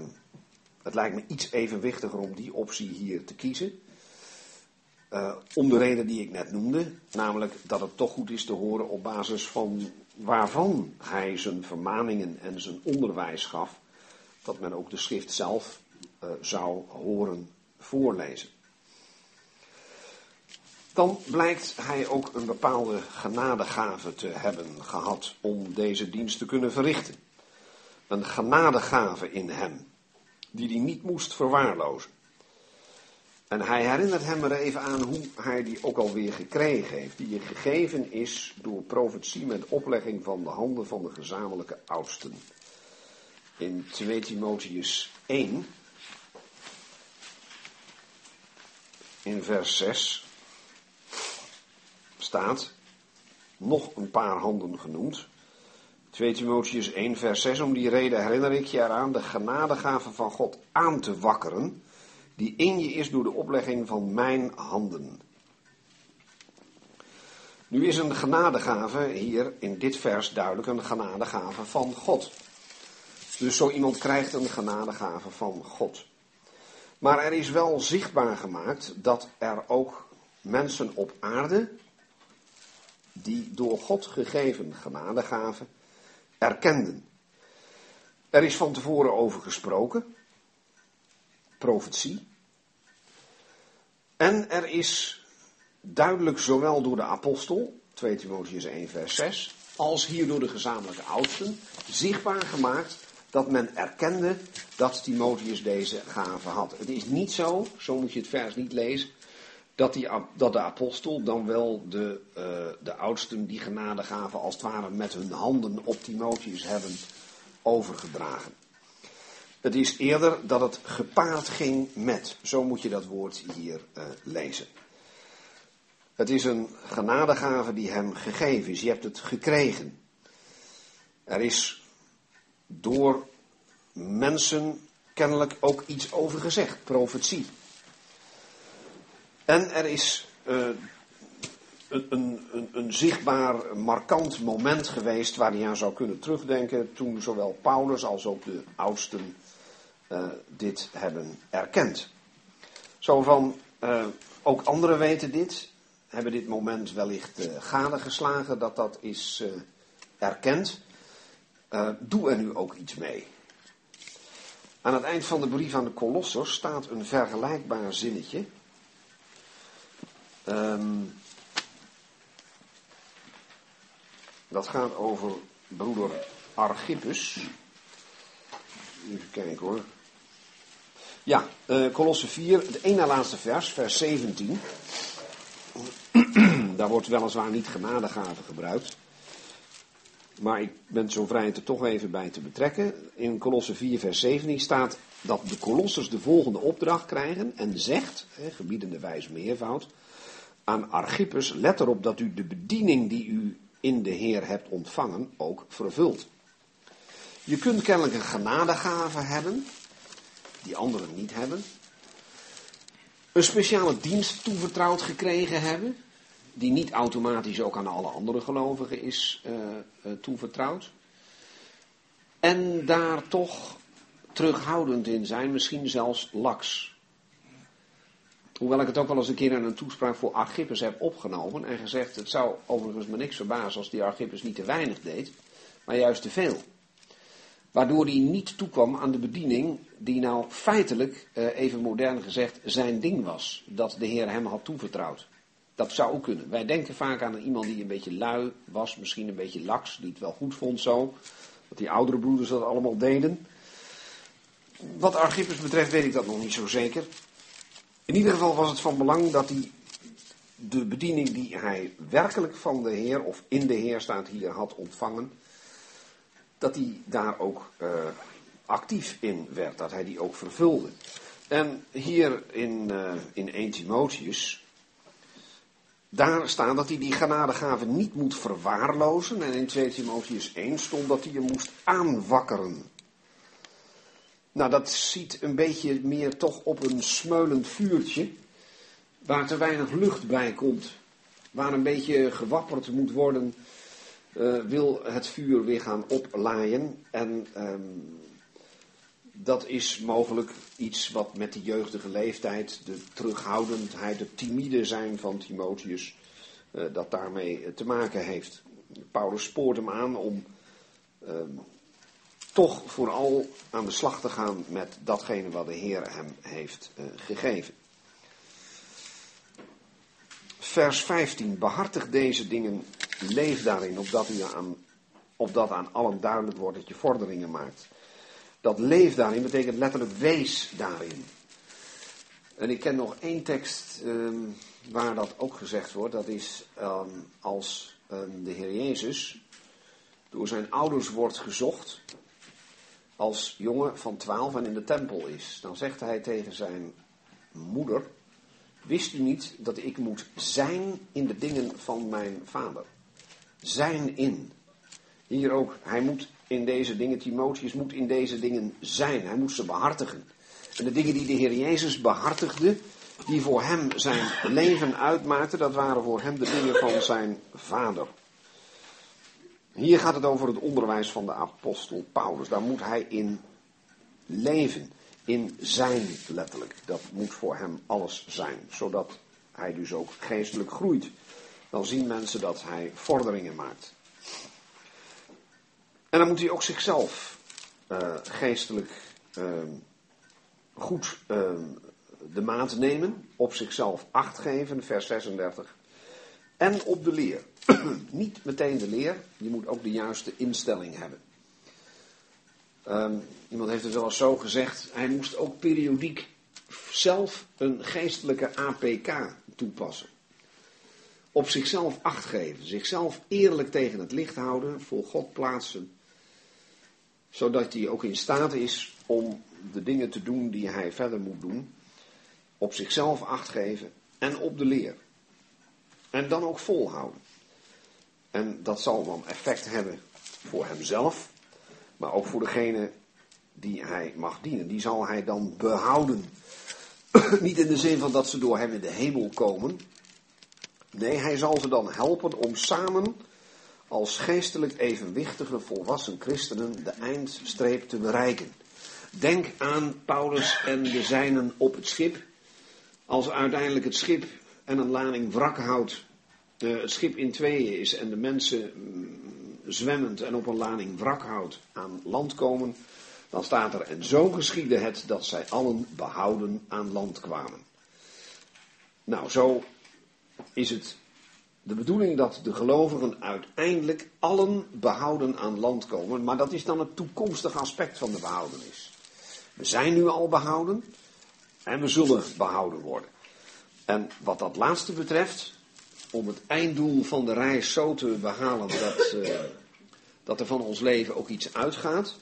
het lijkt me iets evenwichtiger om die optie hier te kiezen. Uh, om de reden die ik net noemde, namelijk dat het toch goed is te horen op basis van waarvan hij zijn vermaningen en zijn onderwijs gaf, dat men ook de schrift zelf uh, zou horen voorlezen. Dan blijkt hij ook een bepaalde genadegave te hebben gehad om deze dienst te kunnen verrichten. Een genadegave in hem, die hij niet moest verwaarlozen. En hij herinnert hem er even aan hoe hij die ook alweer gekregen heeft, die je gegeven is door profetie met oplegging van de handen van de gezamenlijke oudsten. In 2 Timotheus 1, in vers 6, staat nog een paar handen genoemd. 2 Timotheus 1, vers 6, om die reden herinner ik je eraan de genadegaven van God aan te wakkeren die in je is door de oplegging van mijn handen. Nu is een genadegave hier in dit vers duidelijk een genadegave van God. Dus zo iemand krijgt een genadegave van God. Maar er is wel zichtbaar gemaakt dat er ook mensen op aarde, die door God gegeven genadegaven, erkenden. Er is van tevoren over gesproken, En er is duidelijk zowel door de apostel, 2 Timotheus 1 vers 6, als hier door de gezamenlijke oudsten, zichtbaar gemaakt dat men erkende dat Timotheus deze gave had. Het is niet zo, zo moet je het vers niet lezen, dat, die, dat de apostel dan wel de, uh, de oudsten die genadegaven als het ware met hun handen op Timotheus hebben overgedragen. Het is eerder dat het gepaard ging met, zo moet je dat woord hier uh, lezen. Het is een genadegave die hem gegeven is. Je hebt het gekregen. Er is door mensen kennelijk ook iets over gezegd, profetie. En er is uh, een, een, een, zichtbaar, markant moment geweest waar hij aan zou kunnen terugdenken toen zowel Paulus als ook de oudsten uh, dit hebben erkend. Zo van, uh, ook anderen weten dit, hebben dit moment wellicht uh, gade geslagen, dat dat is erkend. doe er nu ook iets mee. Aan het eind van de brief aan de Kolossers staat een vergelijkbaar zinnetje. Um, dat gaat over broeder Archippus. Even kijken hoor. Ja, uh, Kolosse 4, het één na laatste vers, vers 17. Daar wordt weliswaar niet genadegave gebruikt. Maar ik ben zo vrij het er toch even bij te betrekken. In Kolosse 4, vers 17 staat dat de Kolossers de volgende opdracht krijgen en zegt, hè, gebiedende wijs meervoud, aan Archippus, let erop dat u de bediening die u in de Heer hebt ontvangen ook vervult. Je kunt kennelijk een genadegave hebben, die anderen niet hebben. Een speciale dienst toevertrouwd gekregen hebben, die niet automatisch ook aan alle andere gelovigen is uh, uh, toevertrouwd. En daar toch terughoudend in zijn, misschien zelfs laks. Hoewel ik het ook wel eens een keer in een toespraak voor Archippus heb opgenomen en gezegd, het zou overigens me niks verbazen als die Archippus niet te weinig deed, maar juist te veel. Waardoor hij niet toekwam aan de bediening die nou feitelijk, uh, even modern gezegd, zijn ding was. Dat de Heer hem had toevertrouwd. Dat zou ook kunnen. Wij denken vaak aan iemand die een beetje lui was, misschien een beetje laks, die het wel goed vond zo. Dat die oudere broeders dat allemaal deden. Wat Archippus betreft weet ik dat nog niet zo zeker. In ieder geval was het van belang dat hij de bediening die hij werkelijk van de Heer, of in de Heer staat hier, had ontvangen, dat hij daar ook uh, actief in werd, dat hij die ook vervulde. En hier in, uh, in 1 Timotheus, daar staat dat hij die genadegave niet moet verwaarlozen. En in 2 Timotheus 1 stond dat hij je moest aanwakkeren. Nou, dat ziet een beetje meer toch op een smeulend vuurtje, waar te weinig lucht bij komt, waar een beetje gewapperd moet worden, uh, wil het vuur weer gaan oplaaien. En um, dat is mogelijk iets wat met de jeugdige leeftijd, de terughoudendheid, het timide zijn van Timotheus, uh, dat daarmee te maken heeft. Paulus spoort hem aan om um, toch vooral aan de slag te gaan met datgene wat de Heer hem heeft gegeven. Vers 15. Behartig deze dingen, leef daarin, opdat, u aan, opdat aan allen duidelijk wordt dat je vorderingen maakt. Dat leef daarin betekent letterlijk wees daarin. En ik ken nog één tekst um, waar dat ook gezegd wordt. Dat is um, als um, de Heer Jezus door zijn ouders wordt gezocht als jongen van twaalf en in de tempel is, dan zegt hij tegen zijn moeder, Wist u niet dat ik moet zijn in de dingen van mijn vader? Zijn in. Hier ook, hij moet in deze dingen, Timotheus moet in deze dingen zijn. Hij moet ze behartigen. En de dingen die de Heer Jezus behartigde, die voor hem zijn leven uitmaakten, dat waren voor hem de dingen van zijn vader. Hier gaat het over het onderwijs van de apostel Paulus. Daar moet hij in leven. In zijn letterlijk. Dat moet voor hem alles zijn. Zodat hij dus ook geestelijk groeit. Dan zien mensen dat hij vorderingen maakt. En dan moet hij ook zichzelf uh, geestelijk uh, goed uh, de maat nemen. Op zichzelf acht geven, vers 36. En op de leer. Niet meteen de leer, je moet ook de juiste instelling hebben. Um, iemand heeft het wel eens zo gezegd, hij moest ook periodiek zelf een geestelijke APK toepassen. Op zichzelf acht geven, zichzelf eerlijk tegen het licht houden, voor God plaatsen, zodat hij ook in staat is om de dingen te doen die hij verder moet doen, op zichzelf acht geven en op de leer. En dan ook volhouden. En dat zal dan effect hebben voor hemzelf, maar ook voor degene die hij mag dienen. Die zal hij dan behouden. Niet in de zin van dat ze door hem in de hemel komen. Nee, hij zal ze dan helpen om samen als geestelijk evenwichtige volwassen christenen de eindstreep te bereiken. Denk aan Paulus en de zijnen op het schip. Als uiteindelijk het schip en een lading wrakhout het schip in tweeën is en de mensen mm, zwemmend en op een lading wrakhout aan land komen, dan staat er en zo geschiedde het dat zij allen behouden aan land kwamen. Nou, zo is het de bedoeling dat de gelovigen uiteindelijk allen behouden aan land komen, maar dat is dan het toekomstige aspect van de behoudenis. We zijn nu al behouden en we zullen behouden worden. En wat dat laatste betreft, om het einddoel van de reis zo te behalen dat, uh, dat er van ons leven ook iets uitgaat,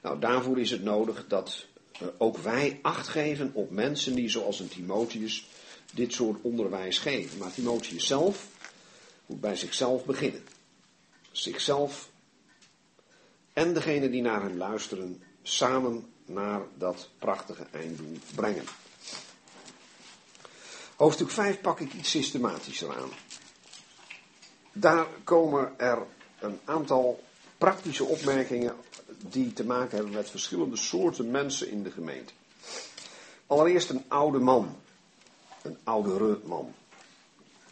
nou daarvoor is het nodig dat uh, ook wij acht geven op mensen die zoals een Timotheus dit soort onderwijs geven. Maar Timotheus zelf moet bij zichzelf beginnen. Zichzelf en degene die naar hem luisteren samen naar dat prachtige einddoel brengen. Hoofdstuk 5 pak ik iets systematischer aan. Daar komen er een aantal praktische opmerkingen die te maken hebben met verschillende soorten mensen in de gemeente. Allereerst een oude man. Een oudere man.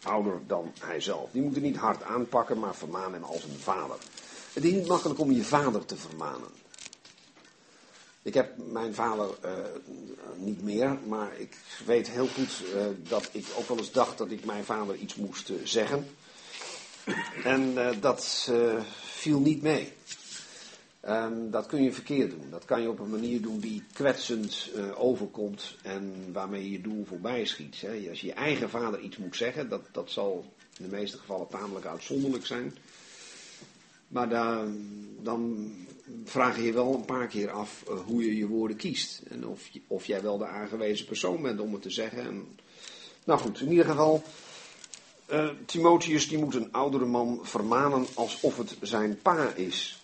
Ouder dan hijzelf. Die moet er niet hard aanpakken, maar vermanen hem als een vader. Het is niet makkelijk om je vader te vermanen. Ik heb mijn vader uh, niet meer, maar ik weet heel goed uh, dat ik ook wel eens dacht dat ik mijn vader iets moest uh, zeggen. En dat viel niet mee. Um, dat kun je verkeerd doen. Dat kan je op een manier doen die kwetsend overkomt en waarmee je je doel voorbij schiet. Hè. Als je je eigen vader iets moet zeggen, dat, dat zal in de meeste gevallen tamelijk uitzonderlijk zijn. Maar dan, vraag je je wel een paar keer af uh, hoe je je woorden kiest. En of, of jij wel de aangewezen persoon bent om het te zeggen. En, nou goed, in ieder geval, uh, Timotheus die moet een oudere man vermanen alsof het zijn pa is.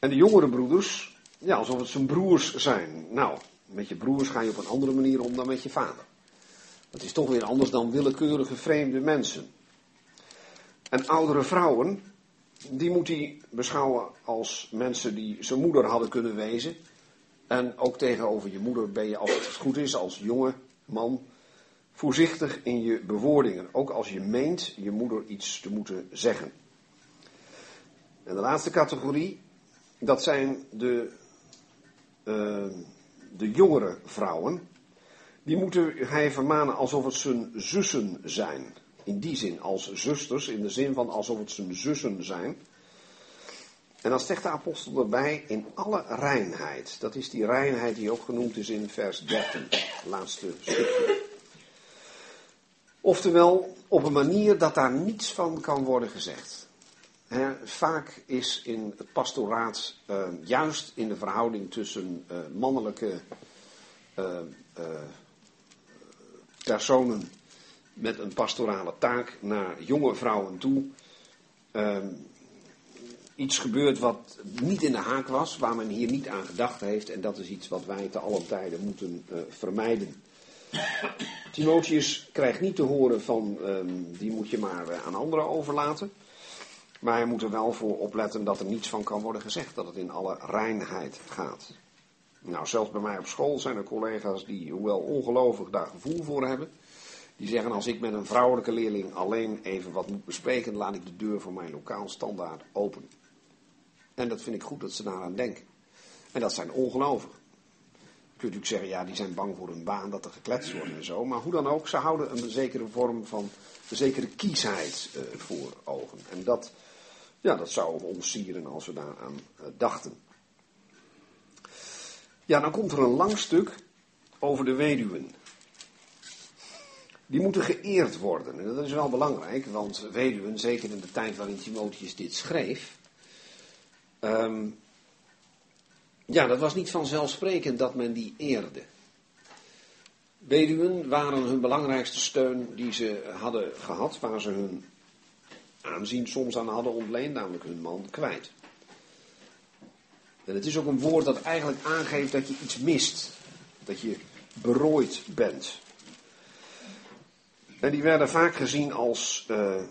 En de jongere broeders, ja, alsof het zijn broers zijn. Nou, met je broers ga je op een andere manier om dan met je vader. Dat is toch weer anders dan willekeurige vreemde mensen. En oudere vrouwen, die moet hij beschouwen als mensen die zijn moeder hadden kunnen wezen. En ook tegenover je moeder ben je, als het goed is, als jonge man, voorzichtig in je bewoordingen. Ook als je meent je moeder iets te moeten zeggen. En de laatste categorie, dat zijn de, uh, de jongere vrouwen. Die moeten hij vermanen alsof het zijn zussen zijn in die zin als zusters, in de zin van alsof het zijn zussen zijn. En dan zegt de apostel erbij in alle reinheid. Dat is die reinheid die ook genoemd is in vers 13, laatste stukje. Oftewel, op een manier dat daar niets van kan worden gezegd. Vaak is in het pastoraat, uh, juist in de verhouding tussen uh, mannelijke uh, personen met een pastorale taak naar jonge vrouwen toe. Ehm, iets gebeurt wat niet in de haak was, waar men hier niet aan gedacht heeft. En dat is iets wat wij te allen tijden moeten uh, vermijden. Timotheus krijgt niet te horen van die moet je maar aan anderen overlaten. Maar hij moet er wel voor opletten dat er niets van kan worden gezegd. Dat het in alle reinheid gaat. Nou, zelfs bij mij op school zijn er collega's die, hoewel ongelovig, daar gevoel voor hebben. Die zeggen als ik met een vrouwelijke leerling alleen even wat moet bespreken, laat ik de deur voor mijn lokaal standaard open. En dat vind ik goed dat ze daaraan denken. En dat zijn ongelovigen. Je kunt natuurlijk zeggen, ja, die zijn bang voor hun baan, dat er gekletst wordt en zo. Maar hoe dan ook, ze houden een zekere vorm van, een zekere kiesheid uh, voor ogen. En dat, ja, dat zou ons sieren als we daaraan uh, dachten. Ja, dan komt er een lang stuk over de weduwen. Die moeten geëerd worden. En dat is wel belangrijk, want weduwen, zeker in de tijd waarin Timotheus dit schreef. Um, ja, dat was niet vanzelfsprekend dat men die eerde. Weduwen waren hun belangrijkste steun die ze hadden gehad, waar ze hun aanzien soms aan hadden ontleend, namelijk hun man kwijt. En het is ook een woord dat eigenlijk aangeeft dat je iets mist. Dat je berooid bent. En die werden vaak gezien als, uh,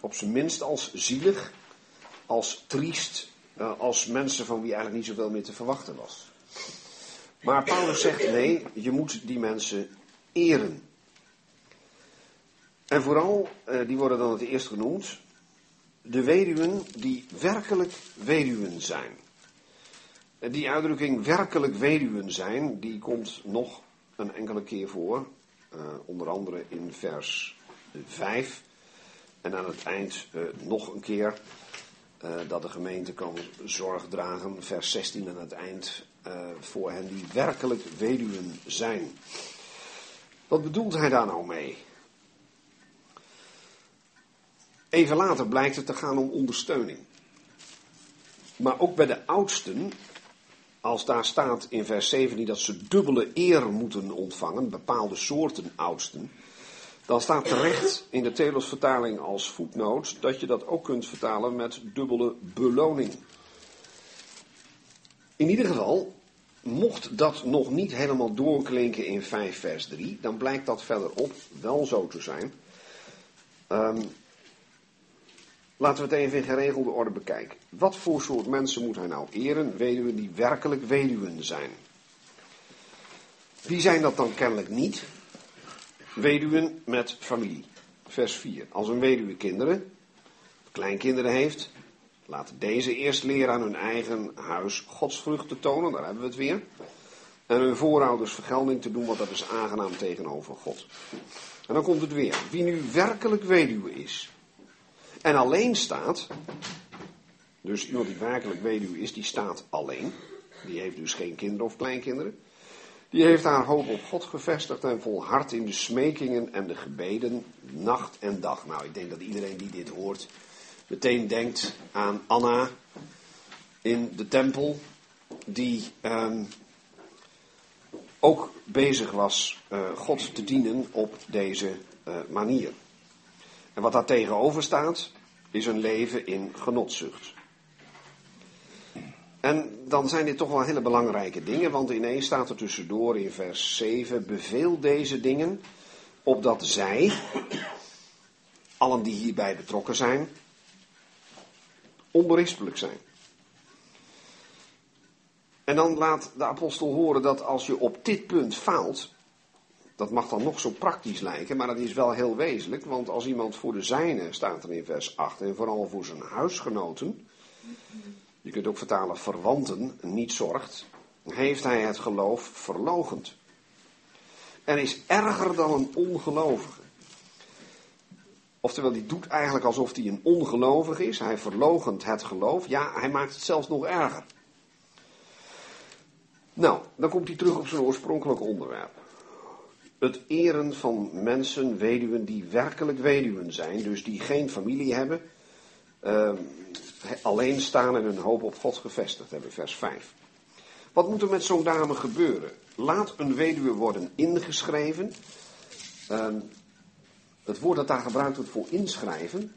op zijn minst als zielig, als triest, uh, als mensen van wie eigenlijk niet zoveel meer te verwachten was. Maar Paulus zegt nee, je moet die mensen eren. En vooral, uh, die worden dan het eerst genoemd, de weduwen die werkelijk weduwen zijn. Die uitdrukking werkelijk weduwen zijn, die komt nog een enkele keer voor. Uh, onder andere in vers 5. En aan het eind uh, nog een keer dat de gemeente kan zorg dragen. Vers 16 aan het eind voor hen die werkelijk weduwen zijn. Wat bedoelt hij daar nou mee? Even later blijkt het te gaan om ondersteuning. Maar ook bij de oudsten, als daar staat in vers 17 dat ze dubbele eer moeten ontvangen, bepaalde soorten oudsten, dan staat terecht in de Telos-vertaling als voetnoot dat je dat ook kunt vertalen met dubbele beloning. In ieder geval, mocht dat nog niet helemaal doorklinken in 5 vers 3, dan blijkt dat verderop wel zo te zijn. Um, Laten we het even in geregelde orde bekijken. Wat voor soort mensen moet hij nou eren? Weduwen die werkelijk weduwen zijn. Wie zijn dat dan kennelijk niet? Weduwen met familie. Vers 4. Als een weduwe kinderen, kleinkinderen heeft, laten deze eerst leren aan hun eigen huis godsvrucht te tonen, daar hebben we het weer. En hun voorouders vergelding te doen, want dat is aangenaam tegenover God. En dan komt het weer. Wie nu werkelijk weduwe is, en alleen staat, dus iemand die werkelijk weduwe is, die staat alleen. Die heeft dus geen kinderen of kleinkinderen. Die heeft haar hoop op God gevestigd en volhard in de smekingen en de gebeden, nacht en dag. Nou, ik denk dat iedereen die dit hoort meteen denkt aan Anna in de tempel, die um, ook bezig was uh, God te dienen op deze uh, manier. En wat daar tegenover staat, is een leven in genotzucht. En dan zijn dit toch wel hele belangrijke dingen, want ineens staat er tussendoor in vers 7: beveel deze dingen, opdat zij, allen die hierbij betrokken zijn, onberispelijk zijn. En dan laat de apostel horen dat als je op dit punt faalt, dat mag dan nog zo praktisch lijken, maar dat is wel heel wezenlijk. Want als iemand voor de zijne, staat er in vers 8, en vooral voor zijn huisgenoten, je kunt ook vertalen verwanten, niet zorgt, heeft hij het geloof verlogend. En is erger dan een ongelovige. Oftewel, die doet eigenlijk alsof hij een ongelovige is. Hij verlogent het geloof. Ja, hij maakt het zelfs nog erger. Nou, dan komt hij terug op zijn oorspronkelijke onderwerp het eren van mensen, weduwen, die werkelijk weduwen zijn, dus die geen familie hebben, uh, alleen staan en hun hoop op God gevestigd hebben, vers 5. Wat moet er met zo'n dame gebeuren? Laat een weduwe worden ingeschreven. Ehm, het woord dat daar gebruikt wordt voor inschrijven,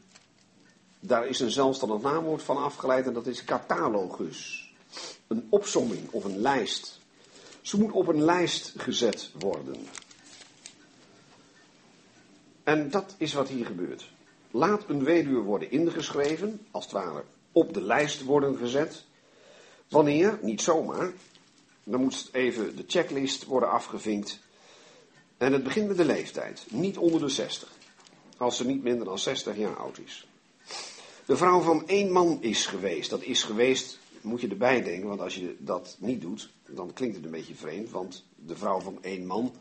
daar is een zelfstandig naamwoord van afgeleid en dat is catalogus. Een opsomming of een lijst. Ze moet op een lijst gezet worden. En dat is wat hier gebeurt. Laat een weduwe worden ingeschreven, als het ware op de lijst worden gezet. Wanneer? Niet zomaar. Dan moet even de checklist worden afgevinkt. En het begint met de leeftijd. Niet onder de 60. Als ze niet minder dan 60 jaar oud is. De vrouw van één man is geweest. Dat is geweest, moet je erbij denken, want als je dat niet doet, dan klinkt het een beetje vreemd. Want de vrouw van één man,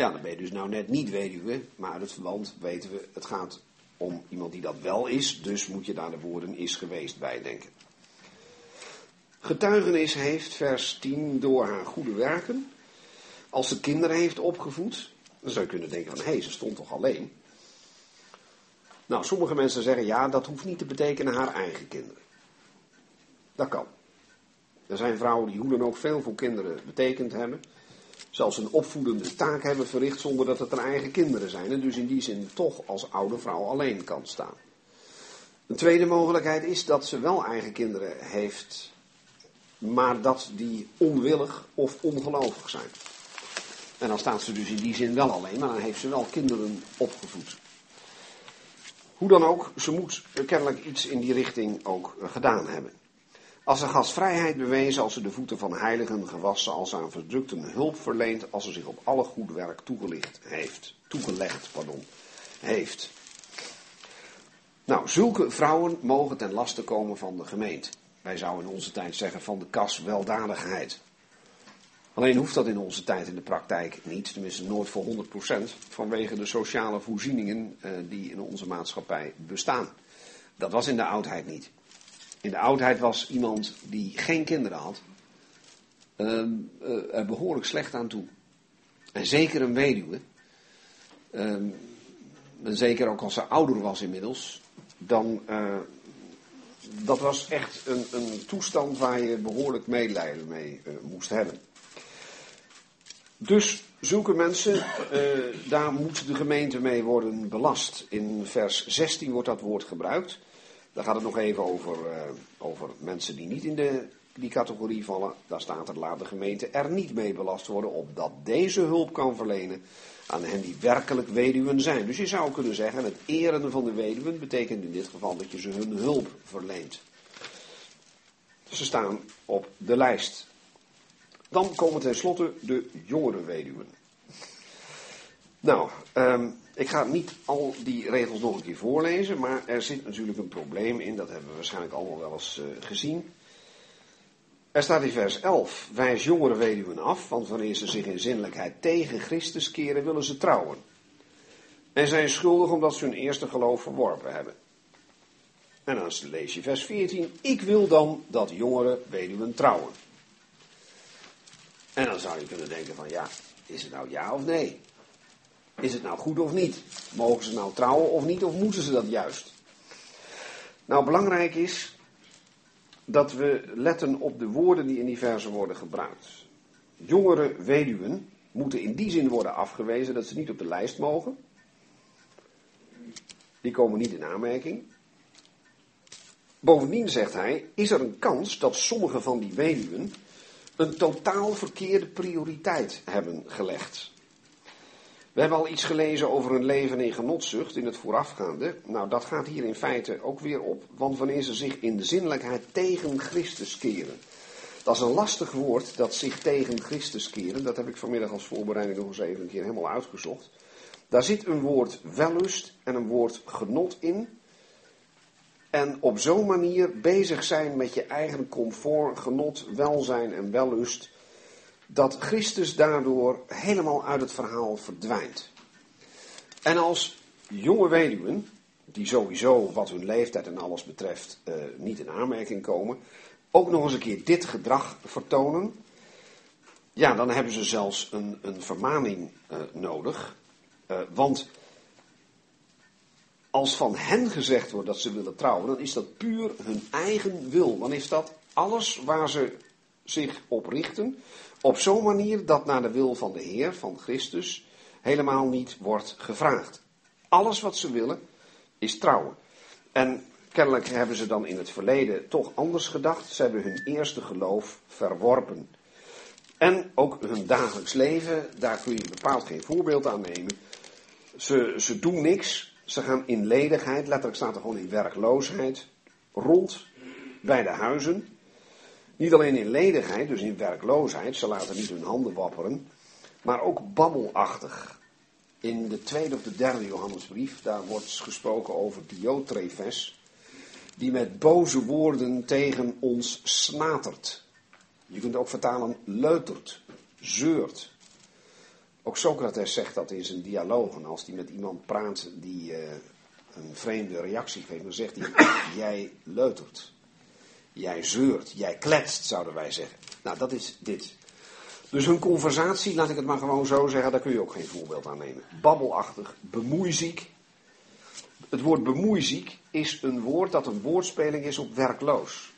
ja, dan ben je dus nou net niet weduwe. Maar het verband weten we, het gaat om iemand die dat wel is. Dus moet je daar de woorden is geweest bij denken. Getuigenis heeft, vers 10, door haar goede werken. Als ze kinderen heeft opgevoed, dan zou je kunnen denken van, hé, ze stond toch alleen. Nou, sommige mensen zeggen, ja, dat hoeft niet te betekenen haar eigen kinderen. Dat kan. Er zijn vrouwen die hoe dan ook veel voor kinderen betekend hebben. Zelfs een opvoedende taak hebben verricht zonder dat het hun eigen kinderen zijn. En dus in die zin toch als oude vrouw alleen kan staan. Een tweede mogelijkheid is dat ze wel eigen kinderen heeft maar dat die onwillig of ongelovig zijn. En dan staat ze dus in die zin wel alleen, maar dan heeft ze wel kinderen opgevoed. Hoe dan ook, ze moet kennelijk iets in die richting ook gedaan hebben. Als ze gastvrijheid bewezen, als ze de voeten van heiligen gewassen, als ze aan verdrukten hulp verleent, als ze zich op alle goed werk toegelicht heeft, toegelegd pardon, heeft. Nou, zulke vrouwen mogen ten laste komen van de gemeente. Wij zouden in onze tijd zeggen van de kas weldadigheid. Alleen hoeft dat in onze tijd in de praktijk niet, tenminste nooit voor 100%, vanwege de sociale voorzieningen eh, die in onze maatschappij bestaan. Dat was in de oudheid niet. In de oudheid was iemand die geen kinderen had, uh, uh, er behoorlijk slecht aan toe. En zeker een weduwe, ehm, en zeker ook als ze ouder was inmiddels, dan dat was echt een, een, toestand waar je behoorlijk medelijden mee uh, moest hebben. Dus zulke mensen, uh, daar moet de gemeente mee worden belast. In vers 16 wordt dat woord gebruikt. Daar gaat het nog even over, uh, over mensen die niet in de, die categorie vallen. Daar staat er, laat de gemeente er niet mee belast worden, opdat deze hulp kan verlenen aan hen die werkelijk weduwen zijn. Dus je zou kunnen zeggen, het eren van de weduwen betekent in dit geval dat je ze hun hulp verleent. Ze staan op de lijst. Dan komen tenslotte de jongere weduwen. Nou, um, ik ga niet al die regels nog een keer voorlezen, maar er zit natuurlijk een probleem in, dat hebben we waarschijnlijk allemaal wel eens uh, gezien. Er staat in vers 11, wijs jongere weduwen af, want wanneer ze zich in zinnelijkheid tegen Christus keren, willen ze trouwen. En zijn schuldig omdat ze hun eerste geloof verworpen hebben. En dan lees je vers 14, ik wil dan dat jongere weduwen trouwen. En dan zou je kunnen denken van ja, is het nou ja of nee? Is het nou goed of niet? Mogen ze nou trouwen of niet, of moeten ze dat juist? Nou, belangrijk is dat we letten op de woorden die in die versen worden gebruikt. Jongere weduwen moeten in die zin worden afgewezen dat ze niet op de lijst mogen. Die komen niet in aanmerking. Bovendien zegt hij, is er een kans dat sommige van die weduwen een totaal verkeerde prioriteit hebben gelegd. We hebben al iets gelezen over een leven in genotzucht in het voorafgaande. Nou, dat gaat hier in feite ook weer op. Want wanneer ze zich in de zinnelijkheid tegen Christus keren. Dat is een lastig woord, dat zich tegen Christus keren. Dat heb ik vanmiddag als voorbereiding nog eens even een keer helemaal uitgezocht. Daar zit een woord wellust en een woord genot in. En op zo'n manier bezig zijn met je eigen comfort, genot, welzijn en wellust dat Christus daardoor helemaal uit het verhaal verdwijnt. En als jonge weduwen, die sowieso wat hun leeftijd en alles betreft uh, niet in aanmerking komen, ook nog eens een keer dit gedrag vertonen, ja, dan hebben ze zelfs een, een vermaning uh, nodig. Uh, want als van hen gezegd wordt dat ze willen trouwen, dan is dat puur hun eigen wil. Dan is dat alles waar ze zich oprichten op zo'n manier dat naar de wil van de Heer, van Christus, helemaal niet wordt gevraagd. Alles wat ze willen is trouwen. En kennelijk hebben ze dan in het verleden toch anders gedacht. Ze hebben hun eerste geloof verworpen. En ook hun dagelijks leven, daar kun je bepaald geen voorbeeld aan nemen. Ze, ze doen niks, ze gaan in ledigheid, letterlijk staat er gewoon in werkloosheid, rond bij de huizen. Niet alleen in ledigheid, dus in werkloosheid, ze laten niet hun handen wapperen, maar ook babbelachtig. In de tweede of de derde Johannesbrief, daar wordt gesproken over Diotrefes, die met boze woorden tegen ons snatert. Je kunt ook vertalen leutert, zeurt. Ook Socrates zegt dat in zijn dialogen. Als hij met iemand praat die uh, een vreemde reactie geeft, dan zegt hij: Jij leutert. Jij zeurt, jij kletst, zouden wij zeggen. Nou, dat is dit. Dus hun conversatie, laat ik het maar gewoon zo zeggen, daar kun je ook geen voorbeeld aan nemen. Babbelachtig, bemoeiziek. Het woord bemoeiziek is een woord dat een woordspeling is op werkloos.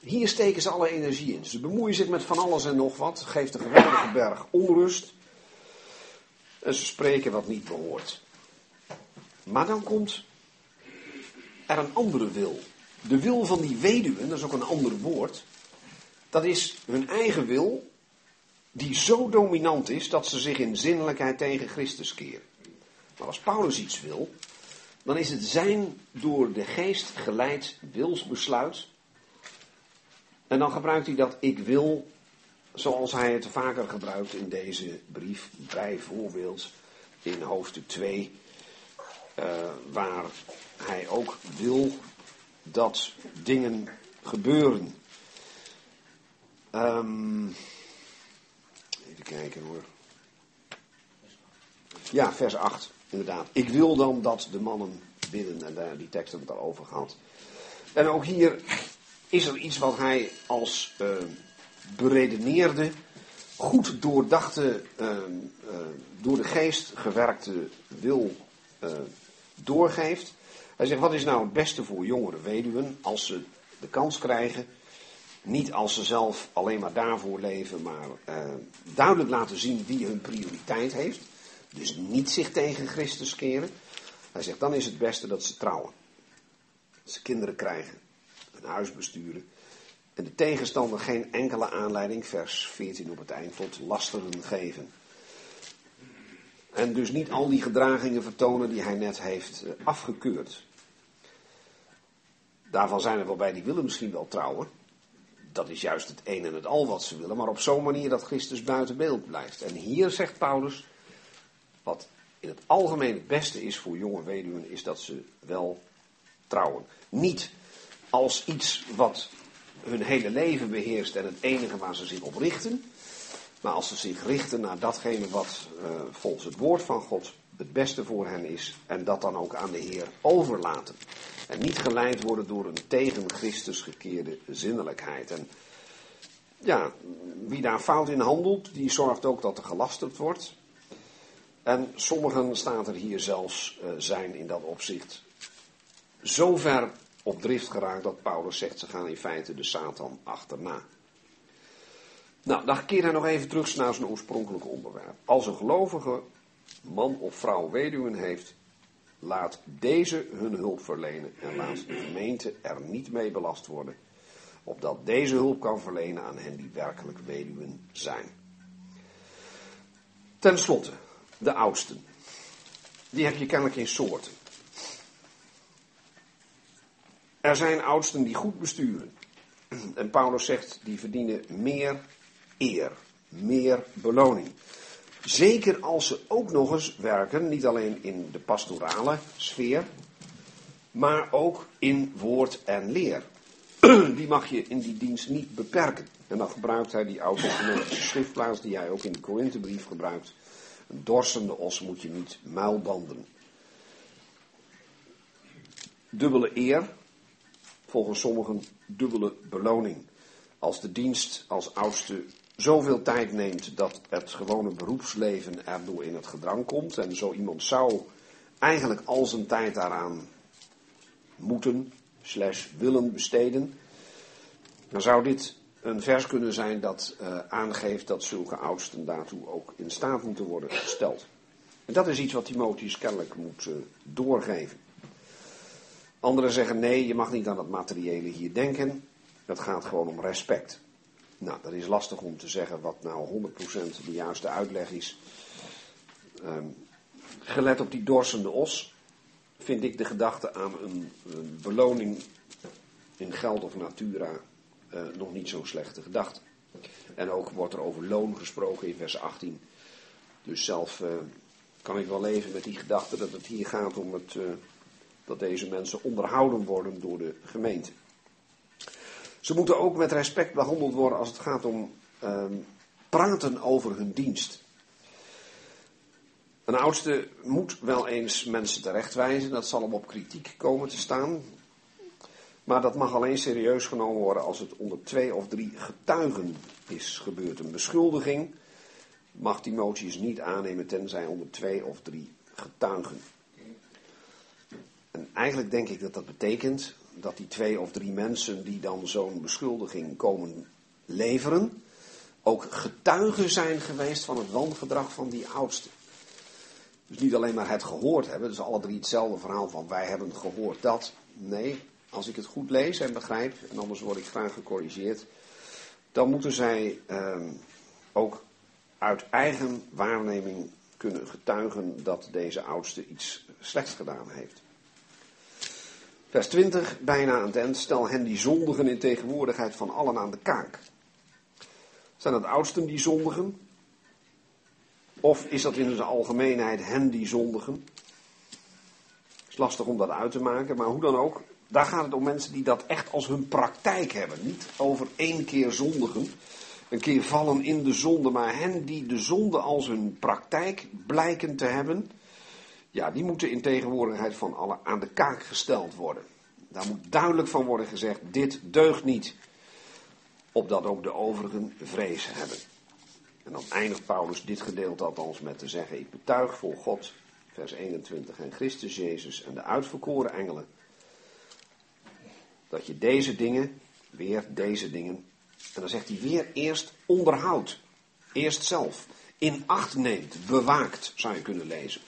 Hier steken ze alle energie in. Ze bemoeien zich met van alles en nog wat. Geeft een geweldige berg onrust. En ze spreken wat niet behoort. Maar dan komt er een andere wil. De wil van die weduwen, dat is ook een ander woord. Dat is hun eigen wil, die zo dominant is dat ze zich in zinnelijkheid tegen Christus keren. Maar als Paulus iets wil, dan is het zijn door de geest geleid wilsbesluit en dan gebruikt hij dat ik wil, zoals hij het vaker gebruikt in deze brief, bijvoorbeeld in hoofdstuk 2, uh, waar hij ook wil dat dingen gebeuren. Um, even kijken hoor. Ja, vers 8, inderdaad. Ik wil dan dat de mannen bidden, en daar, die tekst hebben we het al over gehad. En ook hier is er iets wat hij als uh, beredeneerde, goed doordachte, uh, door de geest gewerkte wil doorgeeft. Hij zegt, wat is nou het beste voor jongere weduwen als ze de kans krijgen, niet als ze zelf alleen maar daarvoor leven, maar duidelijk laten zien wie hun prioriteit heeft. Dus niet zich tegen Christus keren. Hij zegt, dan is het beste dat ze trouwen. Dat ze kinderen krijgen een huis besturen. En de tegenstander geen enkele aanleiding, vers 14 op het eind, tot lasteren geven. En dus niet al die gedragingen vertonen die hij net heeft eh, afgekeurd. Daarvan zijn er wel bij die willen misschien wel trouwen. Dat is juist het een en het al wat ze willen, maar op zo'n manier dat Christus buiten beeld blijft. En hier zegt Paulus, wat in het algemeen het beste is voor jonge weduwen, is dat ze wel trouwen. Niet als iets wat hun hele leven beheerst en het enige waar ze zich op richten. Maar als ze zich richten naar datgene wat uh, volgens het woord van God het beste voor hen is. En dat dan ook aan de Heer overlaten. En niet geleid worden door een tegen Christus gekeerde zinnelijkheid. En ja, wie daar fout in handelt, die zorgt ook dat er gelasterd wordt. En sommigen staat er hier zelfs uh, zijn in dat opzicht zo ver op drift geraakt dat Paulus zegt, ze gaan in feite de Satan achterna. Nou, dan keer hij nog even terug naar zijn oorspronkelijke onderwerp. Als een gelovige man of vrouw weduwen heeft, laat deze hun hulp verlenen en laat de gemeente er niet mee belast worden, opdat deze hulp kan verlenen aan hen die werkelijk weduwen zijn. Ten slotte, de oudsten. Die heb je kennelijk in soorten. Er zijn oudsten die goed besturen. En Paulus zegt, die verdienen meer eer, meer beloning. Zeker als ze ook nog eens werken, niet alleen in de pastorale sfeer, maar ook in woord en leer. Die mag je in die dienst niet beperken. En dan gebruikt hij die oude schriftplaats die hij ook in de Korinthebrief gebruikt. Een dorsende os moet je niet muilbanden. Dubbele eer, volgens sommigen dubbele beloning. Als de dienst als oudste zoveel tijd neemt dat het gewone beroepsleven erdoor in het gedrang komt. En zo iemand zou eigenlijk al zijn tijd daaraan moeten, slash willen besteden. Dan zou dit een vers kunnen zijn dat uh, aangeeft dat zulke oudsten daartoe ook in staat moeten worden gesteld. En dat is iets wat Timotheus kennelijk moet uh, doorgeven. Anderen zeggen nee, je mag niet aan het materiële hier denken. Het gaat gewoon om respect. Nou, dat is lastig om te zeggen wat nou 100% de juiste uitleg is. Um, gelet op die dorsende os vind ik de gedachte aan een, beloning in geld of natura uh, nog niet zo'n slechte gedachte. En ook wordt er over loon gesproken in vers 18. Dus zelf uh, kan ik wel leven met die gedachte dat het hier gaat om het, uh, dat deze mensen onderhouden worden door de gemeente. Ze moeten ook met respect behandeld worden als het gaat om ehm, praten over hun dienst. Een oudste moet wel eens mensen terechtwijzen, dat zal hem op kritiek komen te staan. Maar dat mag alleen serieus genomen worden als het onder twee of drie getuigen is gebeurd. Een beschuldiging mag Timotheus niet aannemen tenzij onder twee of drie getuigen. En eigenlijk denk ik dat dat betekent dat die twee of drie mensen die dan zo'n beschuldiging komen leveren, ook getuigen zijn geweest van het wangedrag van die oudste. Dus niet alleen maar het gehoord hebben, dus alle drie hetzelfde verhaal van wij hebben gehoord dat. Nee, als ik het goed lees en begrijp, en anders word ik graag gecorrigeerd, dan moeten zij ehm, ook uit eigen waarneming kunnen getuigen dat deze oudste iets slechts gedaan heeft. Vers 20, bijna aan het eind. Stel hen die zondigen in tegenwoordigheid van allen aan de kaak. Zijn dat oudsten die zondigen? Of is dat in de algemeenheid hen die zondigen? Het is lastig om dat uit te maken, maar hoe dan ook. Daar gaat het om mensen die dat echt als hun praktijk hebben. Niet over één keer zondigen, een keer vallen in de zonde, maar hen die de zonde als hun praktijk blijken te hebben ja, die moeten in tegenwoordigheid van allen aan de kaak gesteld worden. Daar moet duidelijk van worden gezegd, dit deugt niet. Opdat ook de overigen vrees hebben. En dan eindigt Paulus dit gedeelte althans met te zeggen, ik betuig voor God, vers 21, en Christus Jezus en de uitverkoren engelen, dat je deze dingen, weer deze dingen, en dan zegt hij weer eerst onderhoudt, eerst zelf, in acht neemt, bewaakt, zou je kunnen lezen.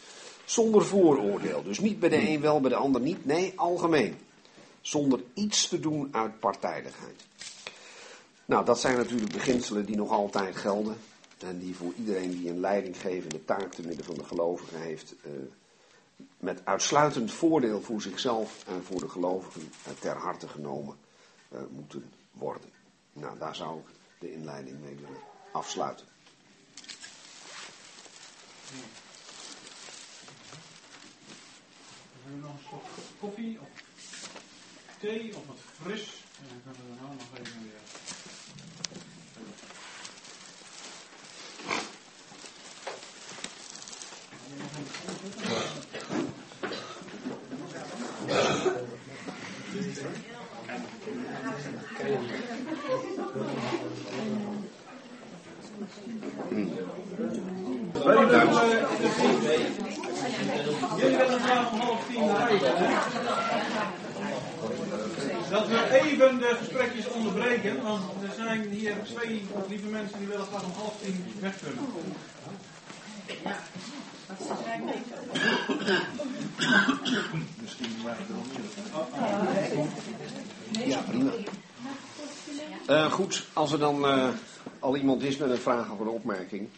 Zonder vooroordeel. Dus niet bij de een wel, bij de ander niet. Nee, algemeen. Zonder iets te doen uit partijdigheid. Nou, dat zijn natuurlijk beginselen die nog altijd gelden. En die voor iedereen die een leidinggevende taak te midden van de gelovigen heeft. Uh, met uitsluitend voordeel voor zichzelf en voor de gelovigen uh, ter harte genomen uh, moeten worden. Nou, daar zou ik de inleiding mee willen afsluiten. Hebben we nog een slok koffie of thee of wat fris? En dan kunnen we dan nog even weer. Jullie willen graag om half tien naar huis, hè? Dat we even de gesprekjes onderbreken, want er zijn hier twee lieve mensen die willen graag om half tien weg kunnen. Misschien mag er meer. Ja, prima. Uh, goed, als er dan uh, al iemand is met een vraag of een opmerking.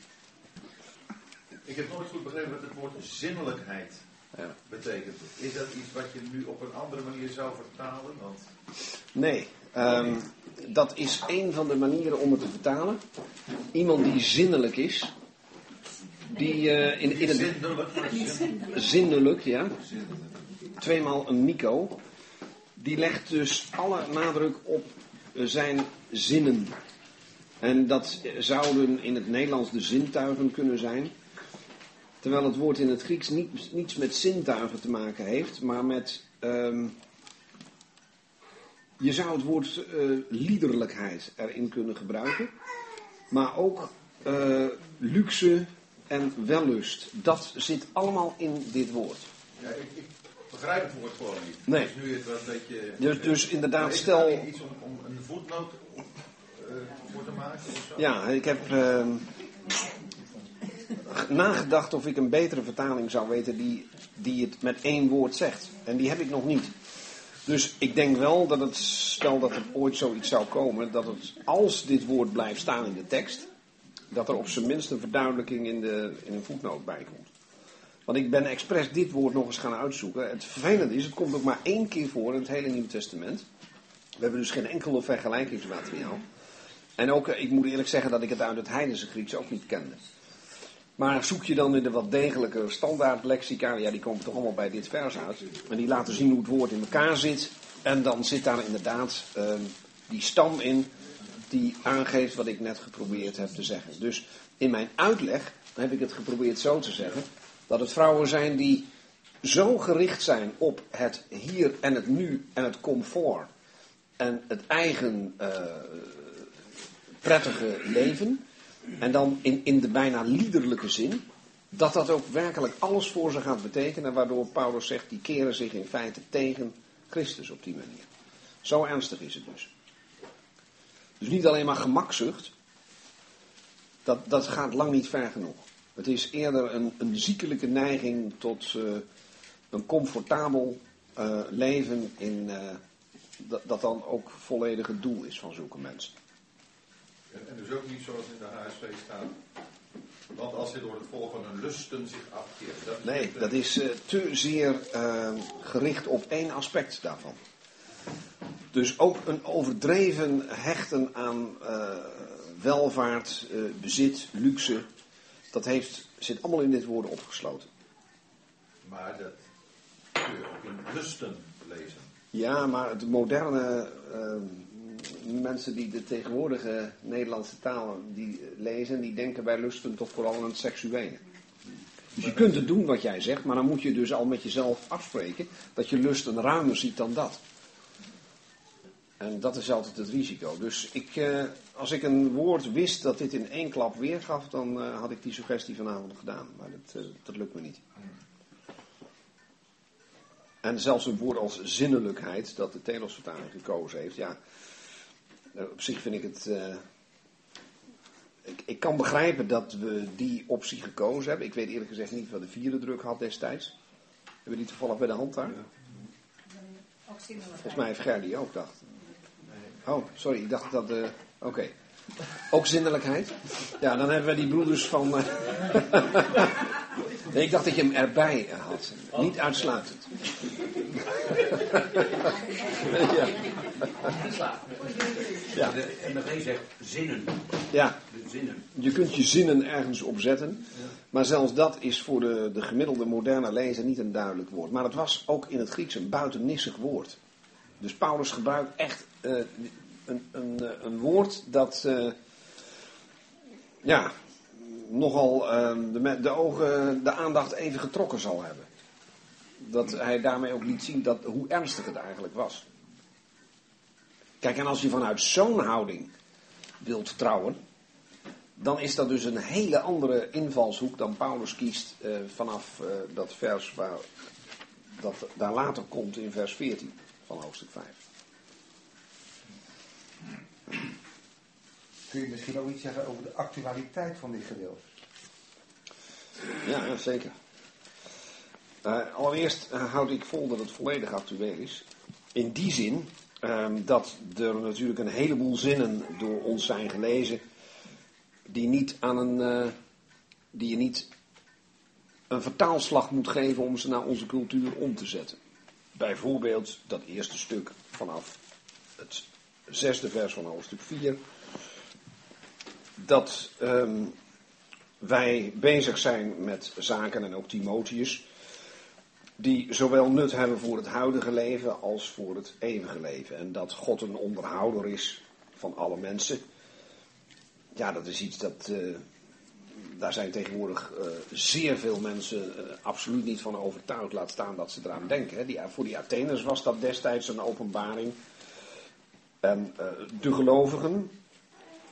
Ik heb nooit goed begrepen wat het woord zinnelijkheid ja. betekent. Is dat iets wat je nu op een andere manier zou vertalen? Want... Nee, um, dat is een van de manieren om het te vertalen. Iemand die zinnelijk is. Die uh, in, in het. Zinnelijk, zinnelijk, ja. Tweemaal een Nico. Die legt dus alle nadruk op zijn zinnen. En dat zouden in het Nederlands de zintuigen kunnen zijn. Terwijl het woord in het Grieks niet, niets met zintuigen te maken heeft, maar met. Um, je zou het woord uh, liederlijkheid erin kunnen gebruiken. Maar ook uh, luxe en wellust. Dat zit allemaal in dit woord. Ja, ik, ik begrijp het woord gewoon niet. Nee. Dus nu het wel een beetje. Dus, dus inderdaad, stel. Iets om, om een voetnoot uh, voor te maken? Of zo? Ja, ik heb ehm, nagedacht of ik een betere vertaling zou weten die, die het met één woord zegt. En die heb ik nog niet. Dus ik denk wel dat het, stel dat er ooit zoiets zou komen, dat het, als dit woord blijft staan in de tekst, dat er op zijn minst een verduidelijking in, de, in een voetnoot bij komt. Want ik ben expres dit woord nog eens gaan uitzoeken. Het vervelende is, het komt ook maar één keer voor in het hele Nieuwe Testament. We hebben dus geen enkele vergelijkingsmateriaal. En ook, eh, ik moet eerlijk zeggen dat ik het uit het Heidense Grieks ook niet kende. Maar zoek je dan in de wat degelijke standaard lexica, ja die komen toch allemaal bij dit vers uit. En die laten zien hoe het woord in elkaar zit. En dan zit daar inderdaad ehm, die stam in die aangeeft wat ik net geprobeerd heb te zeggen. Dus in mijn uitleg heb ik het geprobeerd zo te zeggen. Dat het vrouwen zijn die zo gericht zijn op het hier en het nu en het comfort. En het eigen eh, prettige leven. En dan in, in de bijna liederlijke zin. Dat dat ook werkelijk alles voor ze gaat betekenen. Waardoor Paulus zegt, die keren zich in feite tegen Christus op die manier. Zo ernstig is het dus. Dus niet alleen maar gemakzucht. Dat, dat gaat lang niet ver genoeg. Het is eerder een, een ziekelijke neiging tot uh, een comfortabel uh, leven in, uh, dat, dat dan ook volledig het doel is van zulke mensen. En dus ook niet zoals in de HSV staat. Want als dit door het volgen hun lusten zich afkeert. Dat nee, dat is uh, te zeer uh, gericht op één aspect daarvan. Dus ook een overdreven hechten aan uh, welvaart, bezit, luxe. Dat heeft, zit allemaal in dit woord opgesloten. Maar dat kun je ook in lusten lezen. Ja, maar het moderne mensen die de tegenwoordige Nederlandse taal die lezen, die denken bij lusten toch vooral aan het seksuele. Dus je kunt het doen wat jij zegt, maar dan moet je dus al met jezelf afspreken dat je lusten ruimer ziet dan dat. En dat is altijd het risico. Dus ik, eh, als ik een woord wist dat dit in één klap weergaf, dan uh, had ik die suggestie vanavond gedaan. Maar dat, uh, dat lukt me niet. En zelfs een woord als zinnelijkheid, dat de Telos-vertaling gekozen heeft, ja, op zich vind ik het. Uh, ik, ik, kan begrijpen dat we die optie gekozen hebben. Ik weet eerlijk gezegd niet wat de vierde druk had destijds. Hebben we die toevallig bij de hand daar? Volgens mij heeft Gerdy ook dacht. Oh, sorry, ik dacht dat de. Oké. Ook zinnelijkheid? Ja, dan hebben we die broeders van. nee, ik dacht dat je hem erbij had. Niet uitsluitend. ja. Ja. De MRG zegt zinnen. Ja. De zinnen. Je kunt je zinnen ergens opzetten. Maar zelfs dat is voor de, de gemiddelde moderne lezer niet een duidelijk woord. Maar het was ook in het Grieks een buitennissig woord. Dus Paulus gebruikt echt uh, een, een, een woord dat. Uh, ja. Nogal uh, de, de ogen, de aandacht even getrokken zal hebben. Dat hij daarmee ook liet zien dat, hoe ernstig het eigenlijk was. Kijk, en als je vanuit zo'n houding wilt trouwen, dan is dat dus een hele andere invalshoek dan Paulus kiest uh, vanaf uh, dat vers waar dat daar later komt in vers 14 van hoofdstuk 5. Kun je misschien ook iets zeggen over de actualiteit van dit gedeelte? Ja, zeker. Uh, allereerst houd ik vol dat het volledig actueel is. In die zin Um, dat er natuurlijk een heleboel zinnen door ons zijn gelezen. die, niet aan een, uh, die je niet een vertaalslag moet geven om ze naar onze cultuur om te zetten. Bijvoorbeeld dat eerste stuk vanaf het zesde vers van hoofdstuk 4. Dat um, wij bezig zijn met zaken en ook Timotheus die zowel nut hebben voor het huidige leven als voor het eeuwige leven. En dat God een onderhouder is van alle mensen. Ja, dat is iets dat. Uh, daar zijn tegenwoordig uh, zeer veel mensen uh, absoluut niet van overtuigd. Laat staan dat ze eraan denken. Hè. Die, voor die Atheners was dat destijds een openbaring. En de gelovigen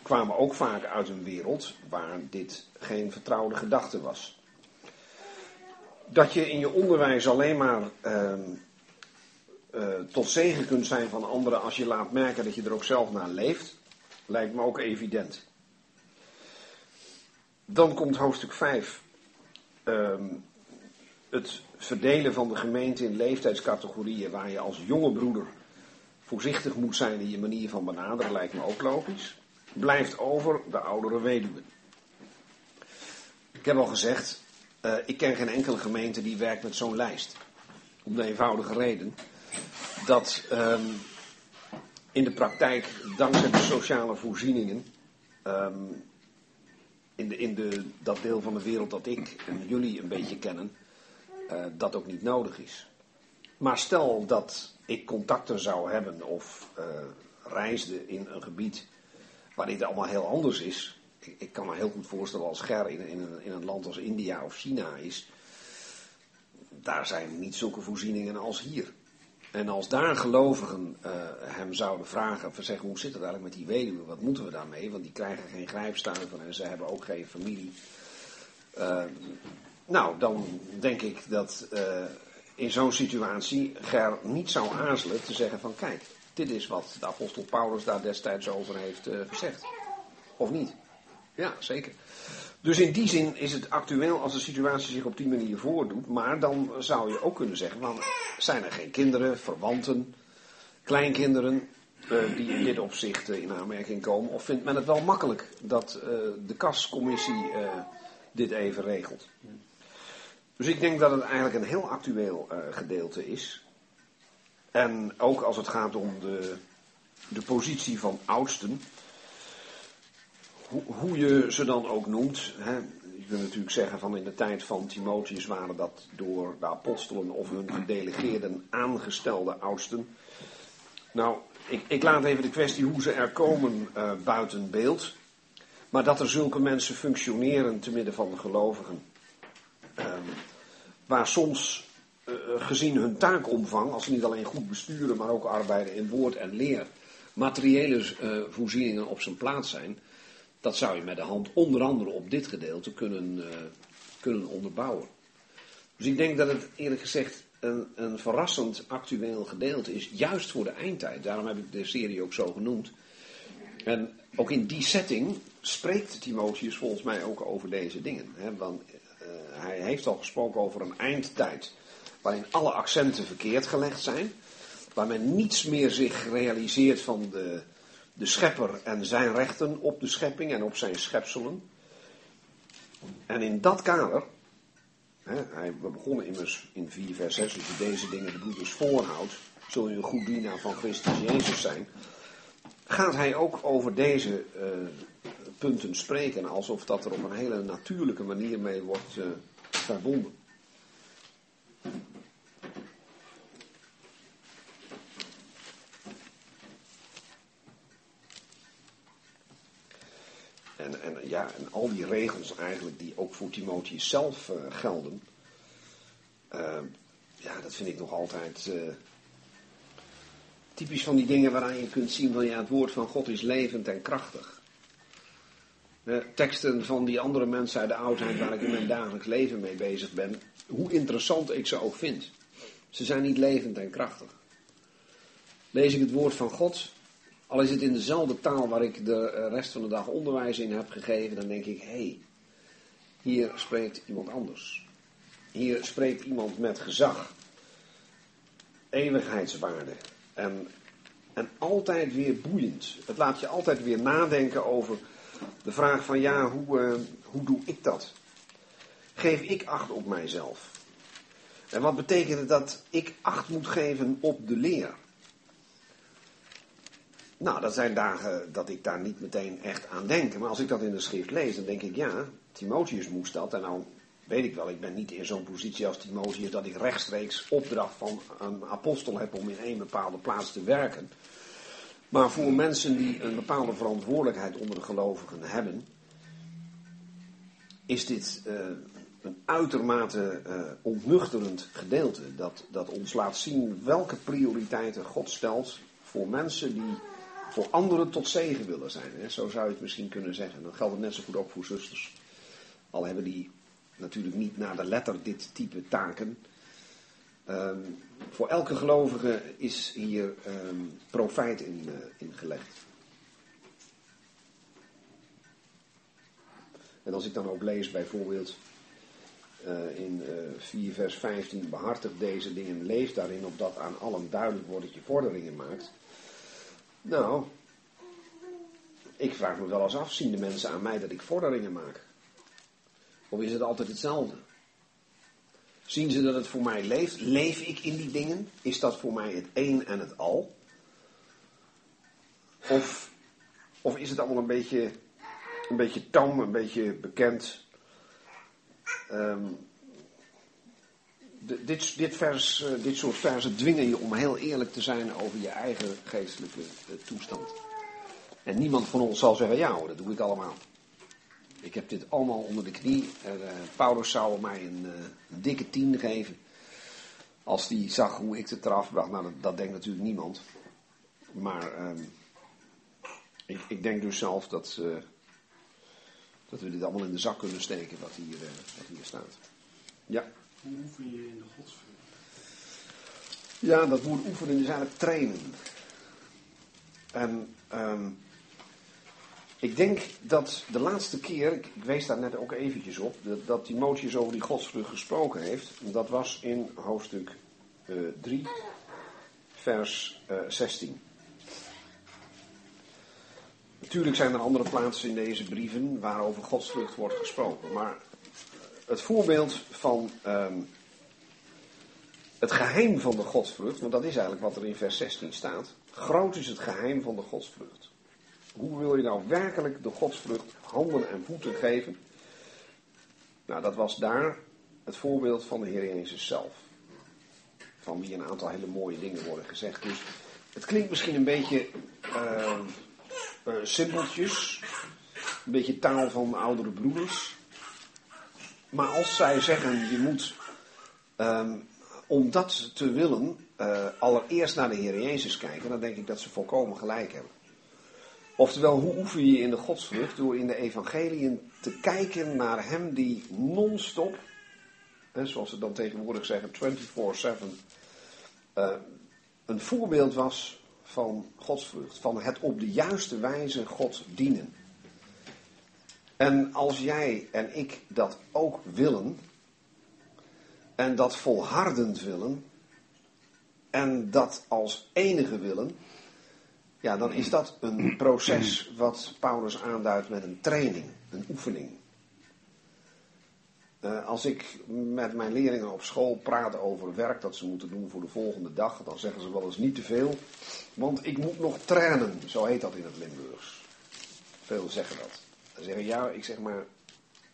kwamen ook vaak uit een wereld waar dit geen vertrouwde gedachte was dat je in je onderwijs alleen maar uh, uh, tot zegen kunt zijn van anderen als je laat merken dat je er ook zelf naar leeft. lijkt me ook evident. Dan komt hoofdstuk 5. Ehm, het verdelen van de gemeente in leeftijdscategorieën waar je als jonge broeder voorzichtig moet zijn in je manier van benaderen, lijkt me ook logisch. Blijft over de oudere weduwe. Ik heb al gezegd, uh, ik ken geen enkele gemeente die werkt met zo'n lijst. Om de eenvoudige reden dat um, in de praktijk, dankzij de sociale voorzieningen, um, in, de, in de, dat deel van de wereld dat ik en jullie een beetje kennen, uh, dat ook niet nodig is. Maar stel dat ik contacten zou hebben of uh, reisde in een gebied waar dit allemaal heel anders is. Ik, kan me heel goed voorstellen als Ger in, in, een, in een land als India of China is. Daar zijn niet zulke voorzieningen als hier. En als daar gelovigen uh, hem zouden vragen, van zeggen, hoe zit het eigenlijk met die weduwe, wat moeten we daarmee? Want die krijgen geen grijpstuiven en ze hebben ook geen familie. Uh, nou, dan denk ik dat uh, in zo'n situatie Ger niet zou aarzelen te zeggen van, kijk, dit is wat de apostel Paulus daar destijds over heeft gezegd. Of niet? Ja, zeker. Dus in die zin is het actueel als de situatie zich op die manier voordoet. Maar dan zou je ook kunnen zeggen, van, zijn er geen kinderen, verwanten, kleinkinderen uh, die in dit opzicht uh, in aanmerking komen? Of vindt men het wel makkelijk dat uh, de kascommissie dit even regelt? Dus ik denk dat het eigenlijk een heel actueel gedeelte is. En ook als het gaat om de, de positie van oudsten hoe, je ze dan ook noemt. Hè, je kunt natuurlijk zeggen van in de tijd van Timotheus waren dat door de apostelen of hun gedelegeerden aangestelde oudsten. Nou, ik, ik laat even de kwestie hoe ze er komen uh, buiten beeld. Maar dat er zulke mensen functioneren te midden van de gelovigen. Uh, waar soms uh, gezien hun taakomvang, als ze niet alleen goed besturen, maar ook arbeiden in woord en leer, materiële uh, voorzieningen op zijn plaats zijn. Dat zou je met de hand onder andere op dit gedeelte kunnen, uh, kunnen onderbouwen. Dus ik denk dat het eerlijk gezegd een, een verrassend actueel gedeelte is, juist voor de eindtijd. Daarom heb ik de serie ook zo genoemd. En ook in die setting spreekt Timotheus volgens mij ook over deze dingen. Hè? Want uh, hij heeft al gesproken over een eindtijd waarin alle accenten verkeerd gelegd zijn. Waar men niets meer zich realiseert van de, de schepper en zijn rechten op de schepping en op zijn schepselen. En in dat kader, hè, hij, we begonnen immers in 4 vers 6, als je deze dingen de broeders voorhoudt, zul je een goed dienaar van Christus Jezus zijn. Gaat hij ook over deze uh, punten spreken, alsof dat er op een hele natuurlijke manier mee wordt uh, verbonden. En, en, ja, en al die regels eigenlijk die ook voor Timotheus zelf uh, gelden. Uh, ja, dat vind ik nog altijd uh, typisch van die dingen waaraan je kunt zien van ja, het woord van God is levend en krachtig. teksten van die andere mensen uit de oudheid waar ik in mijn dagelijks leven mee bezig ben, hoe interessant ik ze ook vind. Ze zijn niet levend en krachtig. Lees ik het woord van God, al is het in dezelfde taal waar ik de rest van de dag onderwijs in heb gegeven, dan denk ik, hé, hey, hier spreekt iemand anders. Hier spreekt iemand met gezag, eeuwigheidswaarde en, en altijd weer boeiend. Het laat je altijd weer nadenken over de vraag van, ja, hoe, uh, hoe doe ik dat? Geef ik acht op mijzelf? En wat betekent het dat ik acht moet geven op de leer? Nou, dat zijn dagen dat ik daar niet meteen echt aan denk. Maar als ik dat in de schrift lees, dan denk ik, ja, Timotheus moest dat. En nou weet ik wel, ik ben niet in zo'n positie als Timotheus dat ik rechtstreeks opdracht van een apostel heb om in één bepaalde plaats te werken. Maar voor mensen die een bepaalde verantwoordelijkheid onder de gelovigen hebben, is dit uh, een uitermate uh, ontnuchterend gedeelte. Dat, dat ons laat zien welke prioriteiten God stelt voor mensen die voor anderen tot zegen willen zijn. Hè? Zo zou je het misschien kunnen zeggen. Dan geldt het net zo goed ook voor zusters. Al hebben die natuurlijk niet naar de letter dit type taken. Um, voor elke gelovige is hier um, profijt in, in gelegd. En als ik dan ook lees bijvoorbeeld uh, in uh, 4 vers 15, behartig deze dingen, leef daarin, opdat aan allen duidelijk wordt dat je vorderingen maakt. Nou, ik vraag me wel eens af, zien de mensen aan mij dat ik vorderingen maak? Of is het altijd hetzelfde? Zien ze dat het voor mij leeft? Leef ik in die dingen? Is dat voor mij het een en het al? Of, of is het allemaal een beetje, een beetje tam, een beetje bekend? Um, dit, dit, vers, uh, dit soort versen dwingen je om heel eerlijk te zijn over je eigen geestelijke uh, toestand. En niemand van ons zal zeggen, ja hoor, dat doe ik allemaal. Ik heb dit allemaal onder de knie. Uh, Paulus zou mij een, dikke tien geven. Als die zag hoe ik het eraf bracht. Nou, dat, denkt natuurlijk niemand. Maar um, ik, ik, denk dus zelf dat, dat we dit allemaal in de zak kunnen steken wat hier, wat hier staat. Ja. Hoe oefen je in de godsvrucht? Ja, dat woord oefenen is eigenlijk trainen. En um, ik denk dat de laatste keer, ik, wees daar net ook eventjes op, dat, dat Timotheus over die godsvrucht gesproken heeft. Dat was in hoofdstuk uh, 3, vers uh, 16. Natuurlijk zijn er andere plaatsen in deze brieven waar over godsvrucht wordt gesproken. Maar het voorbeeld van um, het geheim van de godsvrucht, want dat is eigenlijk wat er in vers 16 staat. Groot is het geheim van de godsvrucht. Hoe wil je nou werkelijk de godsvrucht handen en voeten geven? Nou, dat was daar het voorbeeld van de Heer Jezus zelf. Van wie een aantal hele mooie dingen worden gezegd. Dus het klinkt misschien een beetje uh, uh, simpeltjes. Een beetje taal van oudere broeders. Maar als zij zeggen, je moet, um, om dat te willen, uh, allereerst naar de Heer Jezus kijken, dan denk ik dat ze volkomen gelijk hebben. Oftewel, hoe oefen je in de godsvrucht? Door in de evangeliën te kijken naar Hem die non-stop, zoals ze dan tegenwoordig zeggen, 24-7, uh, een voorbeeld was van godsvrucht. Van het op de juiste wijze God dienen. En als jij en ik dat ook willen, en dat volhardend willen, en dat als enige willen, ja, dan is dat een proces wat Paulus aanduidt met een training, een oefening. Uh, als ik met mijn leerlingen op school praat over werk dat ze moeten doen voor de volgende dag, dan zeggen ze wel eens niet te veel, want ik moet nog trainen, zo heet dat in het Limburgs. Veel zeggen dat. Zeggen ja, ik zeg maar,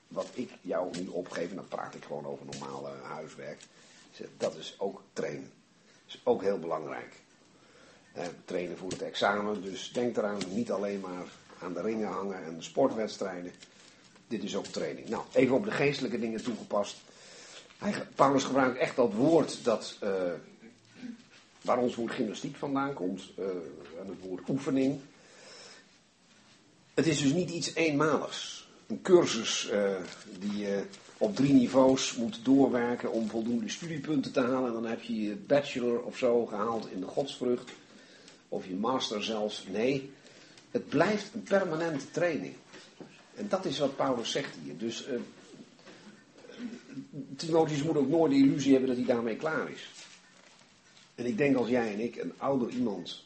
wat ik jou nu opgeef, en dan praat ik gewoon over normaal uh, huiswerk, dat is ook trainen. Dat is ook heel belangrijk. Uh, trainen voor het examen, dus denk eraan, niet alleen maar aan de ringen hangen en de sportwedstrijden. Dit is ook training. Nou, even op de geestelijke dingen toegepast. Paulus gebruikt echt dat woord dat, uh, waar ons woord gymnastiek vandaan komt, en het woord oefening. Het is dus niet iets eenmaligs. Een cursus uh, die je op drie niveaus moet doorwerken om voldoende studiepunten te halen. En dan heb je je bachelor of zo gehaald in de godsvrucht. Of je master zelfs. Nee, het blijft een permanente training. En dat is wat Paulus zegt hier. Dus uh, Timotheus moet ook nooit de illusie hebben dat hij daarmee klaar is. En ik denk als jij en ik een ouder iemand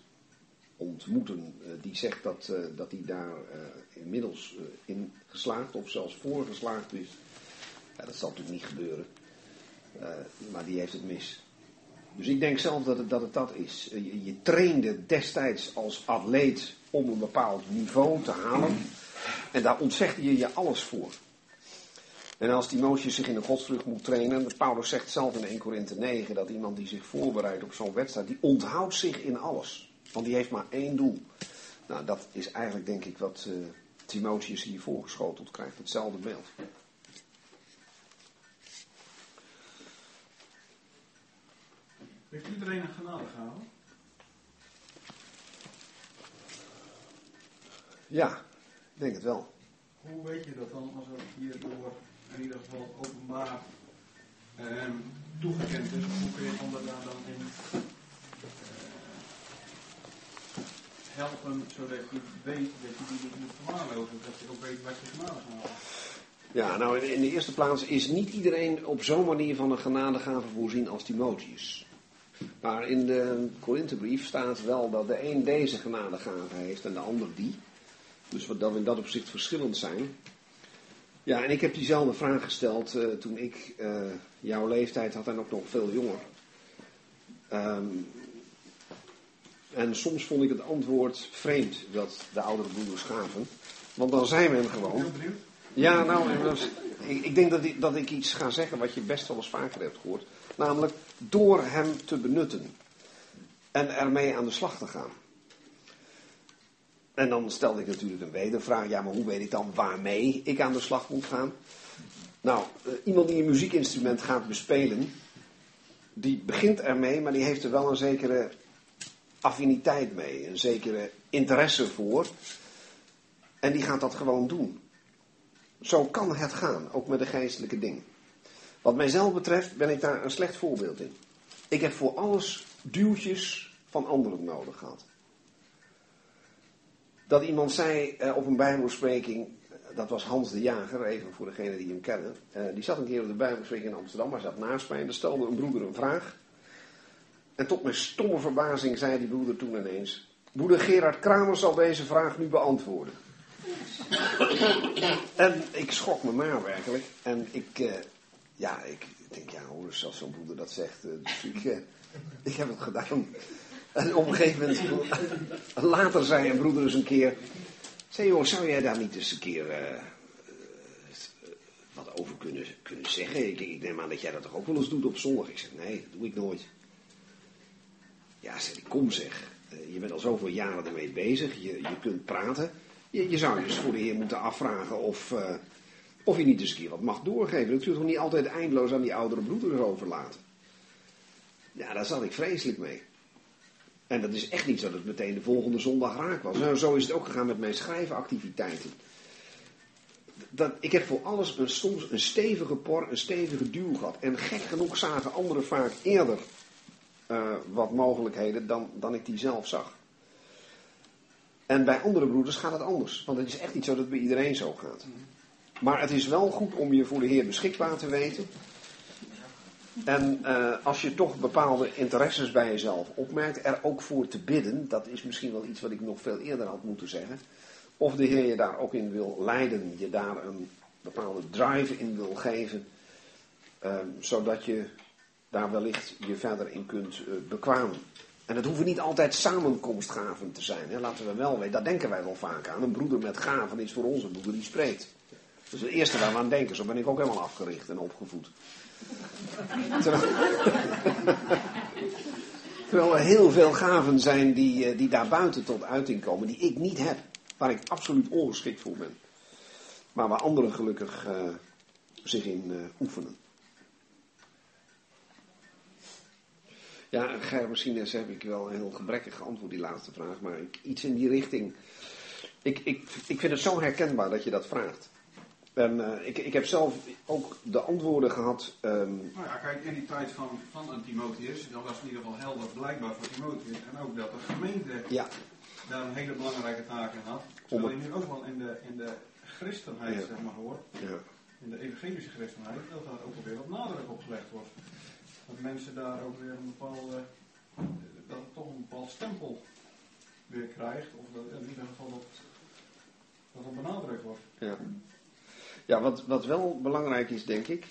ontmoeten uh, die zegt dat, uh, dat hij daar uh, inmiddels in geslaagd of zelfs voor geslaagd is. Ja, dat zal natuurlijk niet gebeuren. maar die heeft het mis. Dus ik denk zelf dat het dat, het dat is. Je, trainde destijds als atleet om een bepaald niveau te halen. En daar ontzeg je je alles voor. En als Timotheus zich in de godsvrucht moet trainen, Paulus zegt zelf in 1 Korinthe 9 dat iemand die zich voorbereidt op zo'n wedstrijd, die onthoudt zich in alles. Want die heeft maar één doel. Nou, dat is eigenlijk denk ik wat uh, Timotheus hier voorgeschoteld krijgt. Hetzelfde beeld. Heeft iedereen een genade gehouden? Ja, ik denk het wel. Hoe weet je dat dan als het hierdoor in ieder geval openbaar eh, toegekend is? Hoe kun je dan daar dan in helpen zodat je weet dat je die niet moet verwaarlozen. Dat je ook weet wat je Ja, nou in, in de eerste plaats is niet iedereen op zo'n manier van een genadegave voorzien als Timotheus. Maar in de Korinthebrief staat wel dat de een deze genadegave heeft en de ander die. Dus wat dat we in dat opzicht verschillend zijn. Ja, en ik heb diezelfde vraag gesteld eh, toen ik eh, jouw leeftijd had en ook nog veel jonger. Ehm, en soms vond ik het antwoord vreemd dat de oudere broeders gaven. Want dan zijn we hem gewoon. Ja, nou, ik, ik denk dat ik, dat ik iets ga zeggen wat je best wel eens vaker hebt gehoord. Namelijk door hem te benutten. En ermee aan de slag te gaan. En dan stelde ik natuurlijk een wedervraag. Ja, maar hoe weet ik dan waarmee ik aan de slag moet gaan? Nou, eh, iemand die een muziekinstrument gaat bespelen. Die begint ermee, maar die heeft er wel een zekere affiniteit mee. Een zekere interesse voor. En die gaat dat gewoon doen. Zo kan het gaan, ook met de geestelijke dingen. Wat mijzelf betreft ben ik daar een slecht voorbeeld in. Ik heb voor alles duwtjes van anderen nodig gehad. Dat iemand zei eh, op een bijbelspreking, eh, dat was Hans de Jager, even voor degenen die hem kennen. eh, die zat een keer op de bijbelspreking in Amsterdam, hij zat naast mij en er stelde een broeder een vraag. En tot mijn stomme verbazing zei die broeder toen ineens, broeder Gerard Kramer zal deze vraag nu beantwoorden. En ik schrok me maar werkelijk. En ik, eh, ja, ik denk, ja, hoor eens als zo'n broeder dat zegt. eh, dus ik, eh, ik heb het gedaan. En op een gegeven moment, later zei een broeder eens een keer. Zei, joh, zou jij daar niet eens een keer wat over kunnen, kunnen zeggen? Ik, ik neem aan dat jij dat toch ook wel eens doet op zondag? Ik zeg, nee, dat doe ik nooit. Ja, kom zeg. Eh, je bent al zoveel jaren ermee bezig. Je, je kunt praten. Je, je zou dus voor de Heer moeten afvragen of, eh, of je niet eens een keer wat mag doorgeven. Dat kun je toch niet altijd eindeloos aan die oudere broeders overlaten. Ja, daar zat ik vreselijk mee. En dat is echt niet zo dat het meteen de volgende zondag raak was. Zo is het ook gegaan met mijn schrijvenactiviteiten. Dat, ik heb voor alles een, soms een stevige por, een stevige duw gehad. En gek genoeg zagen anderen vaak eerder eh, wat mogelijkheden dan, dan ik die zelf zag. En bij andere broeders gaat het anders. Want het is echt niet zo dat het bij iedereen zo gaat. Maar het is wel goed om je voor de Heer beschikbaar te weten. En eh, als je toch bepaalde interesses bij jezelf opmerkt, er ook voor te bidden. Dat is misschien wel iets wat ik nog veel eerder had moeten zeggen. Of de Heer je daar ook in wil leiden, je daar een bepaalde drive in wil geven. eh, zodat je daar wellicht je verder in kunt eh, bekwamen. En het hoeven niet altijd samenkomstgaven te zijn. Hè. Laten we wel weten, daar denken wij wel vaak aan. Een broeder met gaven is voor ons een broeder die spreekt. Dat is het eerste waar we aan denken. Zo ben ik ook helemaal afgericht en opgevoed. Terwijl, er heel veel gaven zijn die, eh, die daar buiten tot uiting komen, die ik niet heb. Waar ik absoluut ongeschikt voor ben. Maar waar anderen gelukkig eh, zich in oefenen. Ja, Ger, misschien heb ik wel een heel gebrekkig geantwoord die laatste vraag, maar ik, iets in die richting. Ik, ik, ik vind het zo herkenbaar dat je dat vraagt. En eh, ik, ik heb zelf ook de antwoorden gehad. ehm, Nou ja, kijk, in die tijd van, van een Timotheus, dan was het in ieder geval helder blijkbaar voor Timotheus. En ook dat de gemeente ja, daar een hele belangrijke taak in had. Terwijl je nu ook wel in de, in de christenheid, Ja. zeg maar, hoort, ja, in de evangelische christenheid, dat daar ook alweer wat nadruk op gelegd wordt. Dat mensen daar ook weer een bepaalde, dat het toch een bepaald stempel weer krijgt, of dat in ieder geval dat, dat het benadrukt wordt. ja. Ja, wat, wat wel belangrijk is, denk ik.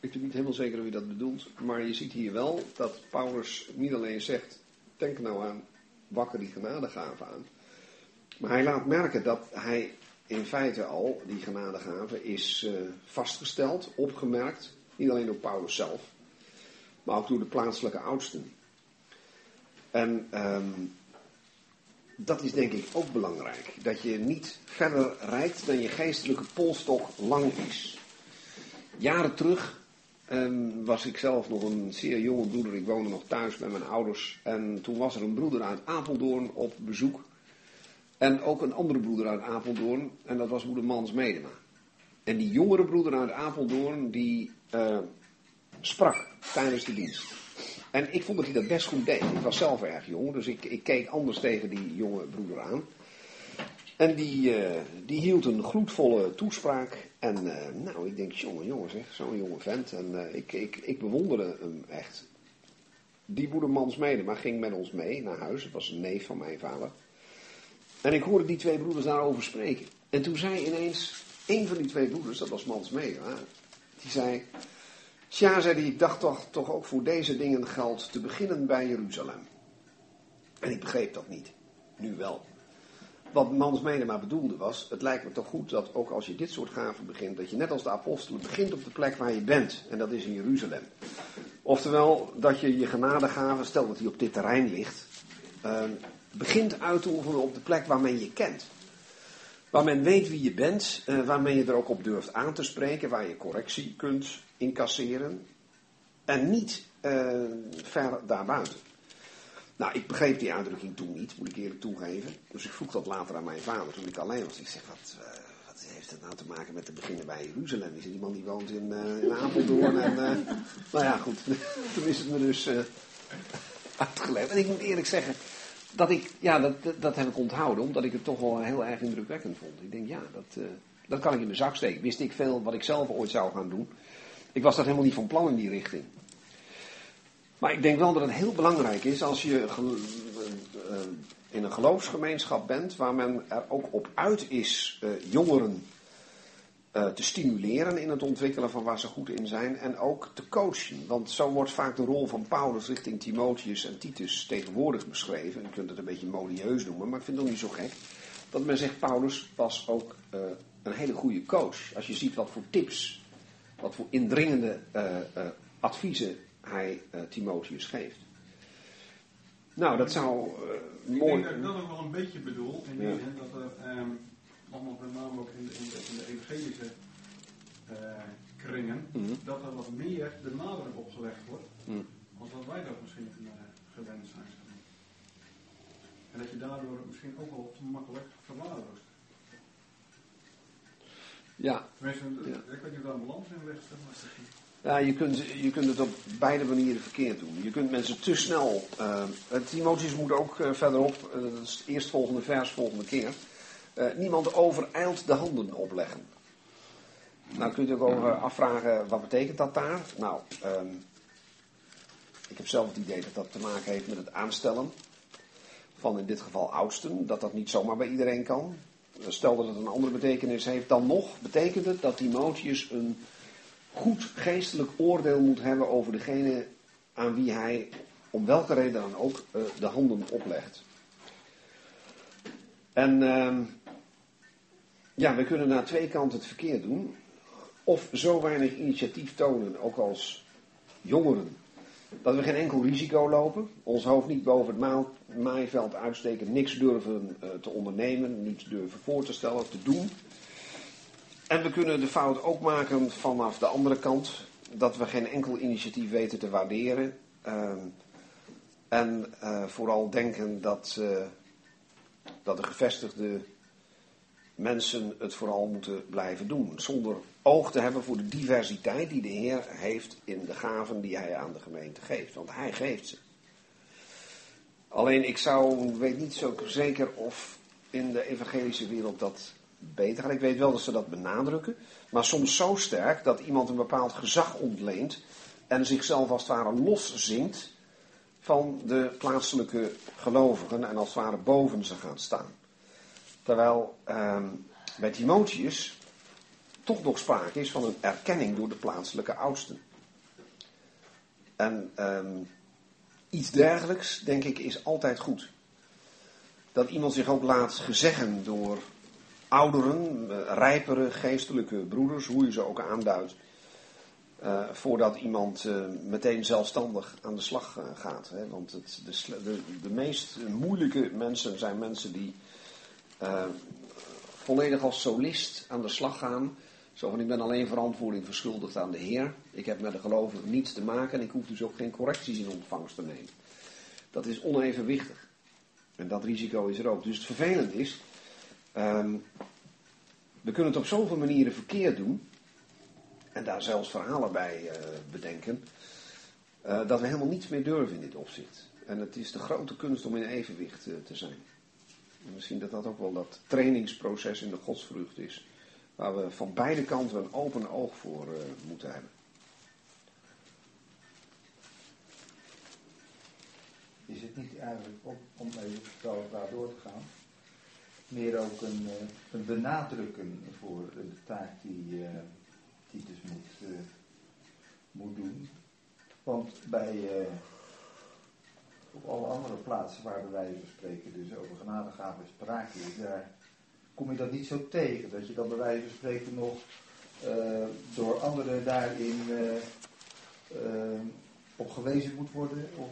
Ik ben niet helemaal zeker hoe je dat bedoelt. Maar je ziet hier wel dat Paulus niet alleen zegt: denk nou aan, wakker die genadegaven aan. Maar hij laat merken dat hij in feite al, die genadegave, is eh, vastgesteld, opgemerkt. Niet alleen door Paulus zelf, maar ook door de plaatselijke oudsten. En ehm, dat is denk ik ook belangrijk. Dat je niet verder rijdt dan je geestelijke polstok lang is. Jaren terug ehm, was ik zelf nog een zeer jonge broeder. Ik woonde nog thuis bij mijn ouders. En toen was er een broeder uit Apeldoorn op bezoek. En ook een andere broeder uit Apeldoorn. En dat was broeder Mans Medema. En die jongere broeder uit Apeldoorn, die eh, sprak tijdens de dienst. En ik vond dat hij dat best goed deed. Ik was zelf erg jong, dus ik, ik keek anders tegen die jonge broeder aan. En die, eh, die hield een gloedvolle toespraak. En eh, nou, ik denk, jongen, jongen zeg, zo'n jonge vent. En eh, ik, ik, ik bewonderde hem echt. Die broeder maar ging met ons mee naar huis. Het was een neef van mijn vader. En ik hoorde die twee broeders daarover spreken. En toen zei ineens een van die twee broeders, dat was Mans die zei... Tja, zei ik dacht toch, toch ook voor deze dingen geldt te beginnen bij Jeruzalem. En ik begreep dat niet. Nu wel. Wat Mans Medema bedoelde was, het lijkt me toch goed dat ook als je dit soort gaven begint, dat je net als de apostelen begint op de plek waar je bent. En dat is in Jeruzalem. Oftewel, dat je je genadegaven, stel dat die op dit terrein ligt, uh, begint uit te oefenen op de plek waar men je kent. Waar men weet wie je bent, uh, waar men je er ook op durft aan te spreken, waar je correctie kunt incasseren. En niet uh, ver daarbuiten. Nou, ik begreep die uitdrukking toen niet, moet ik eerlijk toegeven. Dus ik vroeg dat later aan mijn vader toen ik alleen was. Ik zeg, wat, uh, wat heeft het nou te maken met te beginnen bij Jeruzalem? Is er iemand die woont in, uh, in Apeldoorn? en, nou ja, goed. toen is het me dus uitgelegd. En ik moet eerlijk zeggen, dat ik, ja, dat, dat heb ik onthouden, omdat ik het toch wel heel erg indrukwekkend vond. Ik denk, ja, dat, dat kan ik in mijn zak steken. Wist ik veel wat ik zelf ooit zou gaan doen. Ik was dat helemaal niet van plan in die richting. Maar ik denk wel dat het heel belangrijk is als je uh, in een geloofsgemeenschap bent waar men er ook op uit is uh, jongeren uh, te stimuleren in het ontwikkelen van waar ze goed in zijn en ook te coachen. Want zo wordt vaak de rol van Paulus richting Timotheus en Titus tegenwoordig beschreven. Je kunt het een beetje modieus noemen, maar ik vind het niet zo gek. Dat men zegt Paulus was ook een hele goede coach. Als je ziet wat voor tips, wat voor indringende adviezen hij uh, Timotheus geeft. Nou, dat zou mooi... Ik denk dat ik dat ook wel een beetje bedoel, in die ja. zin dat er, um, nogmaals met name ook in de, in de, in de evangelische kringen, mm -hmm. dat er wat meer de nadruk opgelegd wordt, mm. als dat wij dat misschien gewend zijn. En dat je daardoor misschien ook wel te makkelijk verwaarloost. Ja. Tenminste, ik weet niet of daar een balans in ligt. Maar ja, je kunt, je kunt het op beide manieren verkeerd doen. Je kunt mensen te snel. Uh, Timotheus moet ook uh, verderop, uh, dat is het eerstvolgende vers volgende keer. niemand overeilt de handen opleggen. Nou kun je ook over afvragen, wat betekent dat daar? Nou, um, ik heb zelf het idee dat dat te maken heeft met het aanstellen van in dit geval oudsten. Dat dat niet zomaar bij iedereen kan. Stel dat het een andere betekenis heeft, dan nog betekent het dat Timotheus een goed geestelijk oordeel moet hebben over degene aan wie hij om welke reden dan ook uh, de handen oplegt. En uh, ja, we kunnen naar twee kanten het verkeerd doen. Of zo weinig initiatief tonen, ook als jongeren, dat we geen enkel risico lopen. Ons hoofd niet boven het maaiveld uitsteken, niks durven uh, te ondernemen, niets durven voor te stellen, te doen. En we kunnen de fout ook maken vanaf de andere kant, dat we geen enkel initiatief weten te waarderen. Uh, en uh, vooral denken dat, uh, dat de gevestigde mensen het vooral moeten blijven doen. Zonder oog te hebben voor de diversiteit die de Heer heeft in de gaven die hij aan de gemeente geeft. Want hij geeft ze. Alleen ik zou, weet niet zo zeker of in de evangelische wereld dat beter. ik weet wel dat ze dat benadrukken. Maar soms zo sterk dat iemand een bepaald gezag ontleent. En zichzelf als het ware loszinkt van de plaatselijke gelovigen. En als het ware boven ze gaat staan. Terwijl eh, bij Timotheus toch nog sprake is van een erkenning door de plaatselijke oudsten. En eh, iets dergelijks, denk ik, is altijd goed. Dat iemand zich ook laat gezeggen door ouderen, eh, rijpere geestelijke broeders, hoe je ze ook aanduidt. Uh, voordat iemand uh, meteen zelfstandig aan de slag gaat. Hè? Want het, de, de, de, meest moeilijke mensen zijn mensen die volledig als solist aan de slag gaan. Zo van ik ben alleen verantwoording verschuldigd aan de Heer. Ik heb met de gelovigen niets te maken en ik hoef dus ook geen correcties in ontvangst te nemen. Dat is onevenwichtig. En dat risico is er ook. Dus het vervelend is Um, we kunnen het op zoveel manieren verkeerd doen. En daar zelfs verhalen bij uh, bedenken. Uh, dat we helemaal niets meer durven in dit opzicht. En het is de grote kunst om in evenwicht uh, te zijn. Misschien dat dat ook wel dat trainingsproces in de godsvrucht is. Waar we van beide kanten een open oog voor uh, moeten hebben. Is het niet eigenlijk, om, om even zo daar door te gaan, meer ook een, uh, een benadrukken voor de taak die uh, Titus moet, moet doen? Want bij op alle andere plaatsen waar wij wijze spreken dus over genadegaven sprake is, daar kom je dat niet zo tegen. Dat je dan bij wijze van spreken nog uh, door anderen daarin uh, op gewezen moet worden of,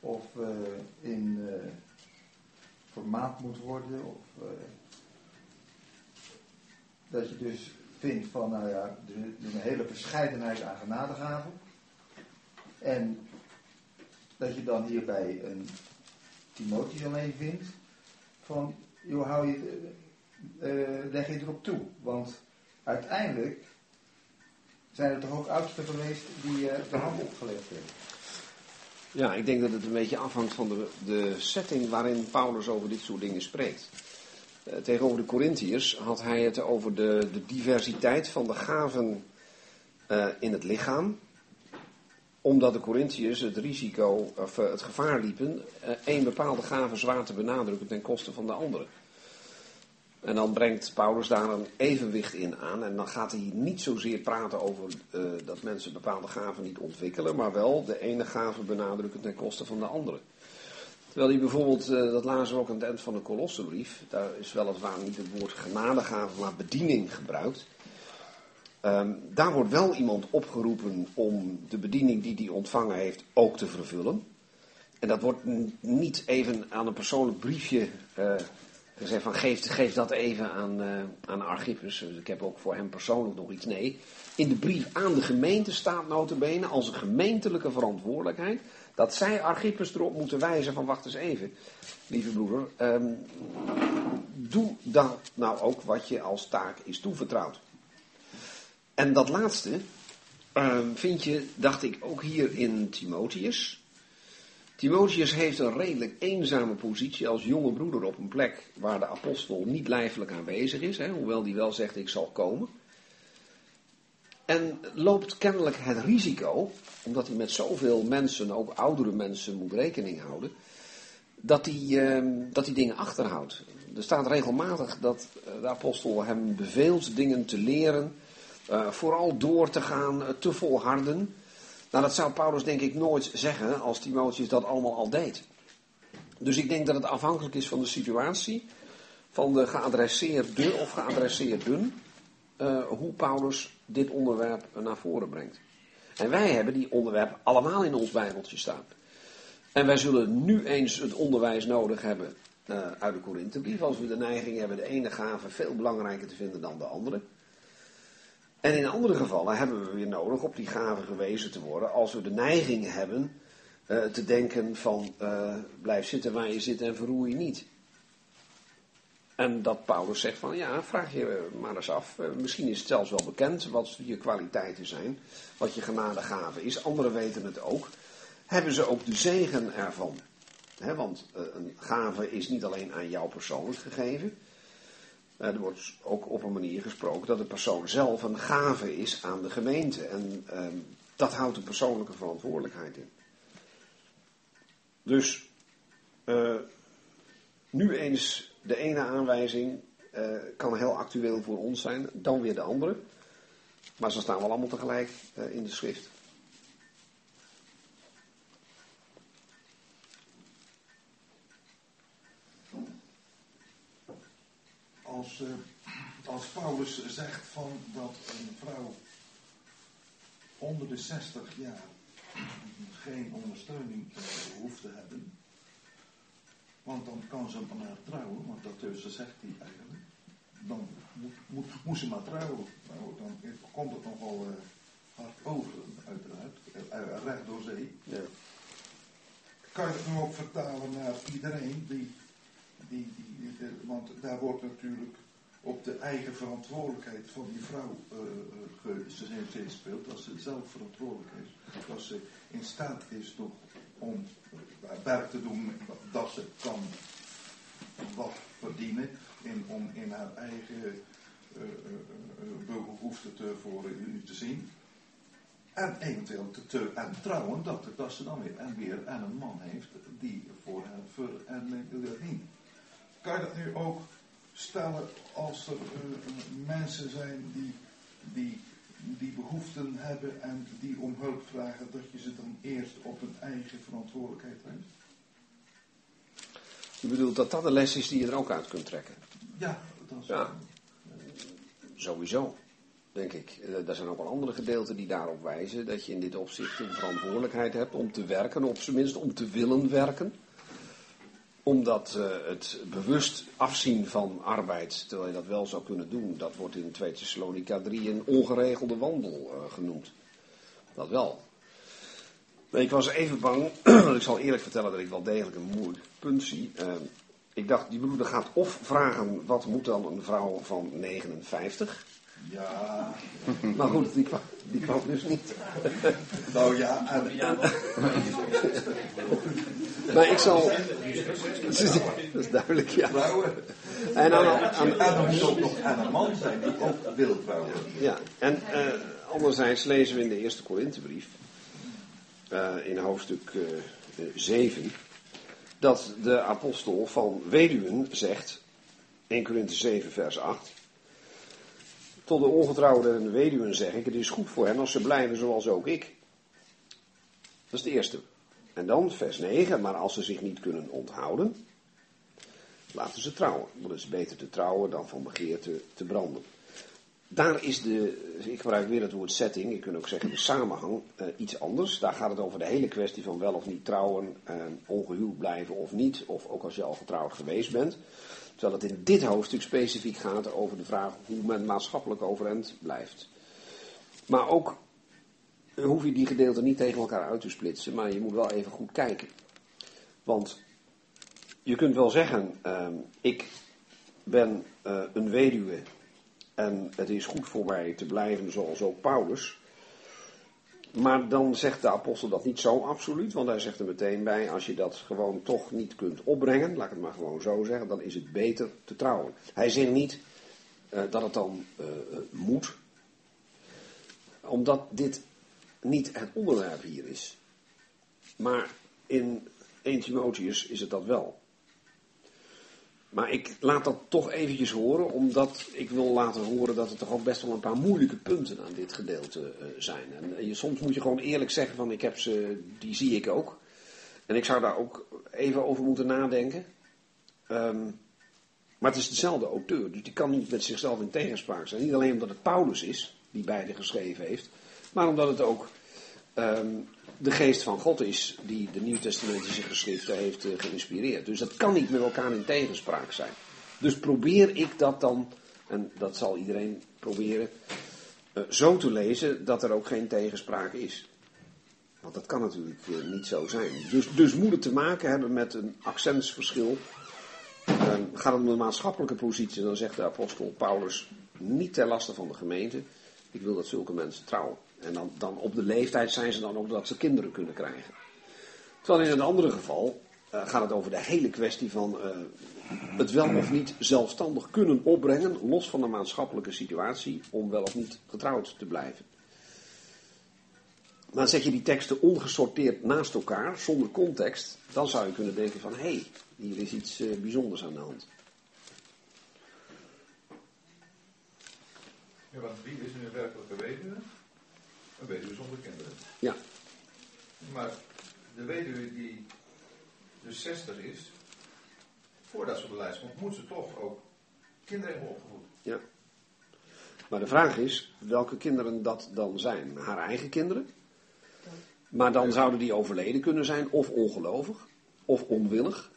of in vermaand moet worden. Of, dat je dus vindt van, nou ja, de, de hele verscheidenheid aan genadegaven. En dat je dan hierbij een Timotheus alleen vindt van, joh, hou je, uh, leg je erop toe. Want uiteindelijk zijn er toch ook oudsten geweest die uh, de hand opgelegd hebben. Ja, ik denk dat het een beetje afhangt van de, de setting waarin Paulus over dit soort dingen spreekt. Uh, tegenover de Corinthiërs had hij het over de, de diversiteit van de gaven in het lichaam omdat de Corinthiërs het risico, of het gevaar liepen, één bepaalde gave zwaar te benadrukken ten koste van de andere. En dan brengt Paulus daar een evenwicht in aan. En dan gaat hij niet zozeer praten over uh, dat mensen bepaalde gaven niet ontwikkelen, maar wel de ene gave benadrukken ten koste van de andere. Terwijl hij bijvoorbeeld, uh, dat lazen we ook aan het eind van de Kolossenbrief, daar is weliswaar niet het woord genadegave, maar bediening gebruikt. Um, daar wordt wel iemand opgeroepen om de bediening die hij ontvangen heeft ook te vervullen. En dat wordt niet even aan een persoonlijk briefje uh, gezegd van geef, geef dat even aan, uh, aan Archippus. Dus ik heb ook voor hem persoonlijk nog iets. Nee, in de brief aan de gemeente staat notabene als een gemeentelijke verantwoordelijkheid dat zij Archippus erop moeten wijzen van wacht eens even, lieve broeder, um, doe dan nou ook wat je als taak is toevertrouwd. En dat laatste um, vind je, dacht ik, ook hier in Timotheus. Timotheus heeft een redelijk eenzame positie als jonge broeder op een plek waar de apostel niet lijfelijk aanwezig is, hè, hoewel die wel zegt ik zal komen. En loopt kennelijk het risico, omdat hij met zoveel mensen, ook oudere mensen, moet rekening houden, dat hij, uh, dat hij dingen achterhoudt. Er staat regelmatig dat de apostel hem beveelt dingen te leren, uh, vooral door te gaan, uh, te volharden. Nou, dat zou Paulus denk ik nooit zeggen als Timotheus dat allemaal al deed. Dus ik denk dat het afhankelijk is van de situatie, van de geadresseerde of geadresseerden, uh, hoe Paulus dit onderwerp naar voren brengt. En wij hebben die onderwerpen allemaal in ons Bijbeltje staan. En wij zullen nu eens het onderwijs nodig hebben uh, uit de Korinthebrief, als we de neiging hebben de ene gave veel belangrijker te vinden dan de andere. En in andere gevallen hebben we weer nodig op die gave gewezen te worden als we de neiging hebben uh, te denken van uh, blijf zitten waar je zit en verroer je niet. En dat Paulus zegt van ja, vraag je maar eens af. Uh, misschien is het zelfs wel bekend wat je kwaliteiten zijn, wat je genadegave is. Anderen weten het ook. Hebben ze ook de zegen ervan? Want een gave is niet alleen aan jou persoonlijk gegeven. Uh, er wordt ook op een manier gesproken dat de persoon zelf een gave is aan de gemeente. En uh, dat houdt een persoonlijke verantwoordelijkheid in. Dus uh, nu eens de ene aanwijzing kan heel actueel voor ons zijn, dan weer de andere. Maar ze staan wel allemaal tegelijk in de schrift. Als, uh, als Paulus zegt van dat een vrouw onder de 60 jaar geen ondersteuning uh, hoeft te hebben, want dan kan ze maar trouwen, want dat dus zegt hij eigenlijk. Dan moet, moet, moet ze maar trouwen. Nou, dan komt het nogal uh, hard over, uiteraard, recht door zee. Ja. Kan je het nu ook vertalen naar iedereen die die, die, want daar wordt natuurlijk op de eigen verantwoordelijkheid van die vrouw uh, gespeeld. Als ze zelf verantwoordelijk is. Als ze in staat is toch om werk te doen dat ze kan wat verdienen om in haar eigen uh, behoeften te, voor u te zien. En eventueel te, te en trouwen, dat, dat ze dan weer en weer en een man heeft die voor hen ver en dient. Kan je dat nu ook stellen als er mensen zijn die, die die behoeften hebben en die om hulp vragen, dat je ze dan eerst op hun eigen verantwoordelijkheid wijst? Je bedoelt dat dat een les is die je er ook uit kunt trekken? Ja, dat is ja. Sowieso, denk ik. Eh, er zijn ook wel andere gedeelten die daarop wijzen dat je in dit opzicht een verantwoordelijkheid hebt om te werken, of tenminste om te willen werken omdat uh, het bewust afzien van arbeid, terwijl je dat wel zou kunnen doen, dat wordt in 2 Thessalonica 3 een ongeregelde wandel uh, genoemd. Dat wel. Ik was even bang, ik zal eerlijk vertellen dat ik wel degelijk een moeilijk punt zie. Uh, ik dacht, die broeder gaat of vragen, wat moet dan een vrouw van 59? Ja. Maar goed, die kwam, die kwam dus niet. nou ja, en, maar ik zal. Dat is duidelijk, ja. Vrouwen. En dan, aan, ook nog en een man zijn die ook wil trouwen. Ja, en uh, anderzijds lezen we in de eerste Korinthebrief, uh, in hoofdstuk uh, 7, dat de apostel van weduwen zegt, 1 Korinthe 7 vers 8, tot de ongetrouwden en de weduwen zeg ik, het is goed voor hen als ze blijven zoals ook ik. Dat is de eerste. En dan vers 9, maar als ze zich niet kunnen onthouden, laten ze trouwen. Want het is beter te trouwen dan van begeerte te branden. Daar is de, ik gebruik weer het woord setting, je kunt ook zeggen de samenhang, uh, iets anders. Daar gaat het over de hele kwestie van wel of niet trouwen, uh, ongehuwd blijven of niet, of ook als je al getrouwd geweest bent. Terwijl het in dit hoofdstuk specifiek gaat over de vraag hoe men maatschappelijk overeind blijft. Maar ook hoef je die gedeelten niet tegen elkaar uit te splitsen, maar je moet wel even goed kijken. Want je kunt wel zeggen, uh, ik ben uh, een weduwe en het is goed voor mij te blijven zoals ook Paulus. Maar dan zegt de apostel dat niet zo absoluut, want hij zegt er meteen bij, als je dat gewoon toch niet kunt opbrengen, laat ik het maar gewoon zo zeggen, dan is het beter te trouwen. Hij zegt niet uh, dat het dan uh, moet, omdat dit niet het onderwerp hier is. Maar in 1 Timotheus is het dat wel. Maar ik laat dat toch eventjes horen, omdat ik wil laten horen dat er toch ook best wel een paar moeilijke punten aan dit gedeelte uh, zijn. En je, soms moet je gewoon eerlijk zeggen van ik heb ze, die zie ik ook. En ik zou daar ook even over moeten nadenken. Um, maar het is dezelfde auteur, dus die kan niet met zichzelf in tegenspraak zijn. Niet alleen omdat het Paulus is, die beide geschreven heeft, maar omdat het ook um, de geest van God is die de Nieuwtestamentische geschriften heeft uh, geïnspireerd. Dus dat kan niet met elkaar in tegenspraak zijn. Dus probeer ik dat dan, en dat zal iedereen proberen, uh, zo te lezen dat er ook geen tegenspraak is. Want dat kan natuurlijk uh, niet zo zijn. Dus, dus moet het te maken hebben met een accentsverschil. Um, gaat het om de maatschappelijke positie, dan zegt de apostel Paulus niet ter laste van de gemeente. Ik wil dat zulke mensen trouwen. En dan, dan op de leeftijd zijn ze dan ook dat ze kinderen kunnen krijgen. Terwijl in een andere geval uh, gaat het over de hele kwestie van uh, het wel of niet zelfstandig kunnen opbrengen, los van de maatschappelijke situatie, om wel of niet getrouwd te blijven. Maar zet je die teksten ongesorteerd naast elkaar, zonder context, dan zou je kunnen denken van hé, hey, hier is iets uh, bijzonders aan de hand. Ja, want wie is nu een werkelijke? Een weduwe zonder kinderen. Ja. Maar de weduwe die dus 60 is, voordat ze op de lijst komt, moet ze toch ook kinderen hebben opgevoed. Ja. Maar de vraag is welke kinderen dat dan zijn. Haar eigen kinderen? Maar dan zouden die overleden kunnen zijn, of ongelovig, of onwillig.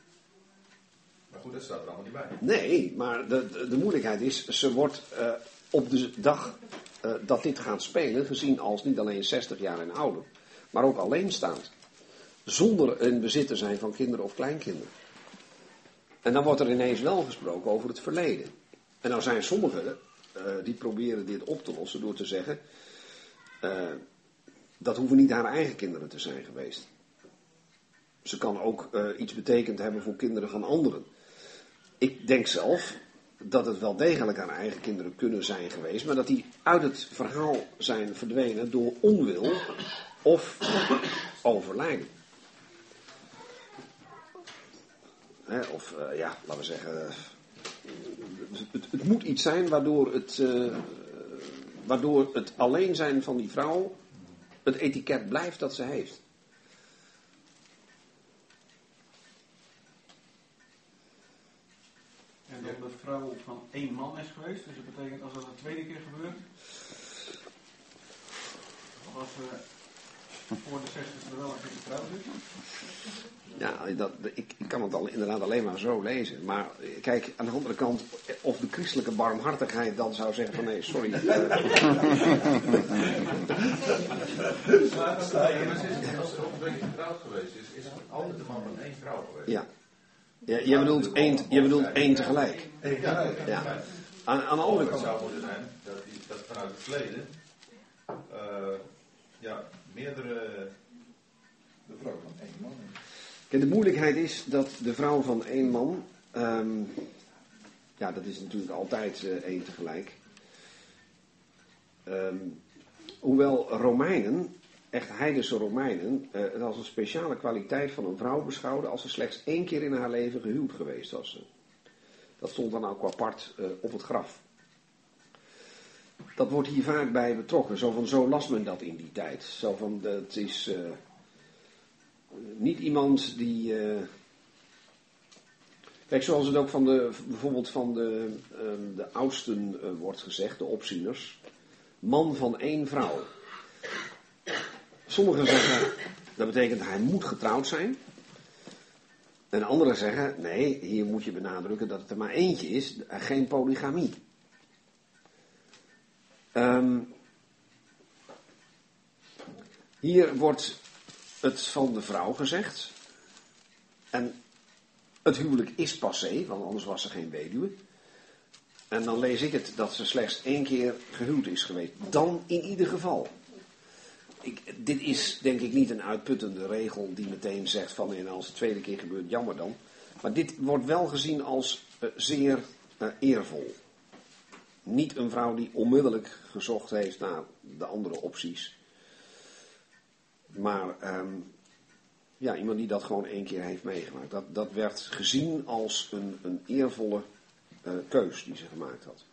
Maar goed, dat staat er allemaal niet bij. Nee, maar de, de, de moeilijkheid is, ze wordt uh, op de dag uh, dat dit gaat spelen gezien als niet alleen 60 jaar en ouder, maar ook alleenstaand. Zonder een bezit te zijn van kinderen of kleinkinderen. En dan wordt er ineens wel gesproken over het verleden. En nou zijn sommigen uh, die proberen dit op te lossen door te zeggen, uh, dat hoeven niet haar eigen kinderen te zijn geweest. Ze kan ook iets betekend hebben voor kinderen van anderen. ik denk zelf dat het wel degelijk haar eigen kinderen kunnen zijn geweest, maar dat die uit het verhaal zijn verdwenen door onwil of overlijden. Of eh, ja, laten we zeggen, het, het moet iets zijn waardoor het, eh, waardoor het alleen zijn van die vrouw het etiket blijft dat ze heeft. En dat de vrouw van één man is geweest. Dus dat betekent als dat een tweede keer gebeurt. Of als ze voor de 60 er wel een keer getrouwd is. Ja, dat, ik, ik kan het al, inderdaad alleen maar zo lezen. Maar eh, kijk, aan de andere kant, of de christelijke barmhartigheid dan zou zeggen van nee, sorry. eh, Maar als er een beetje getrouwd geweest is, is het altijd de man van één vrouw geweest. ja. Ja je, bedoelt één, je bedoelt één tegelijk. Ja, Ja. Aan, aan de andere Het kant. zou moeten zijn dat, die, dat vanuit het verleden eh, ja, meerdere De vrouw van één man. Kijk, de moeilijkheid is dat de vrouw van één man, ehm, ja, dat is natuurlijk altijd eh, één tegelijk. Ehm, hoewel Romeinen, echt heidense Romeinen, eh, het als een speciale kwaliteit van een vrouw beschouwden als ze slechts één keer in haar leven gehuwd geweest was. Dat stond dan ook apart eh, op het graf. Dat wordt hier vaak bij betrokken. Zo van, zo las men dat in die tijd. Zo van, het is... eh, niet iemand die. eh, Kijk, zoals het ook van de, bijvoorbeeld van de, ehm, de oudsten eh, wordt gezegd, de opzieners. Man van één vrouw. Sommigen zeggen dat betekent hij moet getrouwd zijn. En anderen zeggen nee, hier moet je benadrukken dat het er maar eentje is, geen polygamie. Ehm, hier wordt het van de vrouw gezegd. En het huwelijk is passé, want anders was ze geen weduwe. En dan lees ik het dat ze slechts één keer gehuwd is geweest. Dan in ieder geval. Dit is denk ik niet een uitputtende regel die meteen zegt van en als het tweede keer gebeurt, jammer dan. Maar dit wordt wel gezien als eh, zeer eh, eervol. Niet een vrouw die onmiddellijk gezocht heeft naar de andere opties. Maar ehm, ja, iemand die dat gewoon één keer heeft meegemaakt. Dat, dat werd gezien als een, een eervolle eh, keus die ze gemaakt had.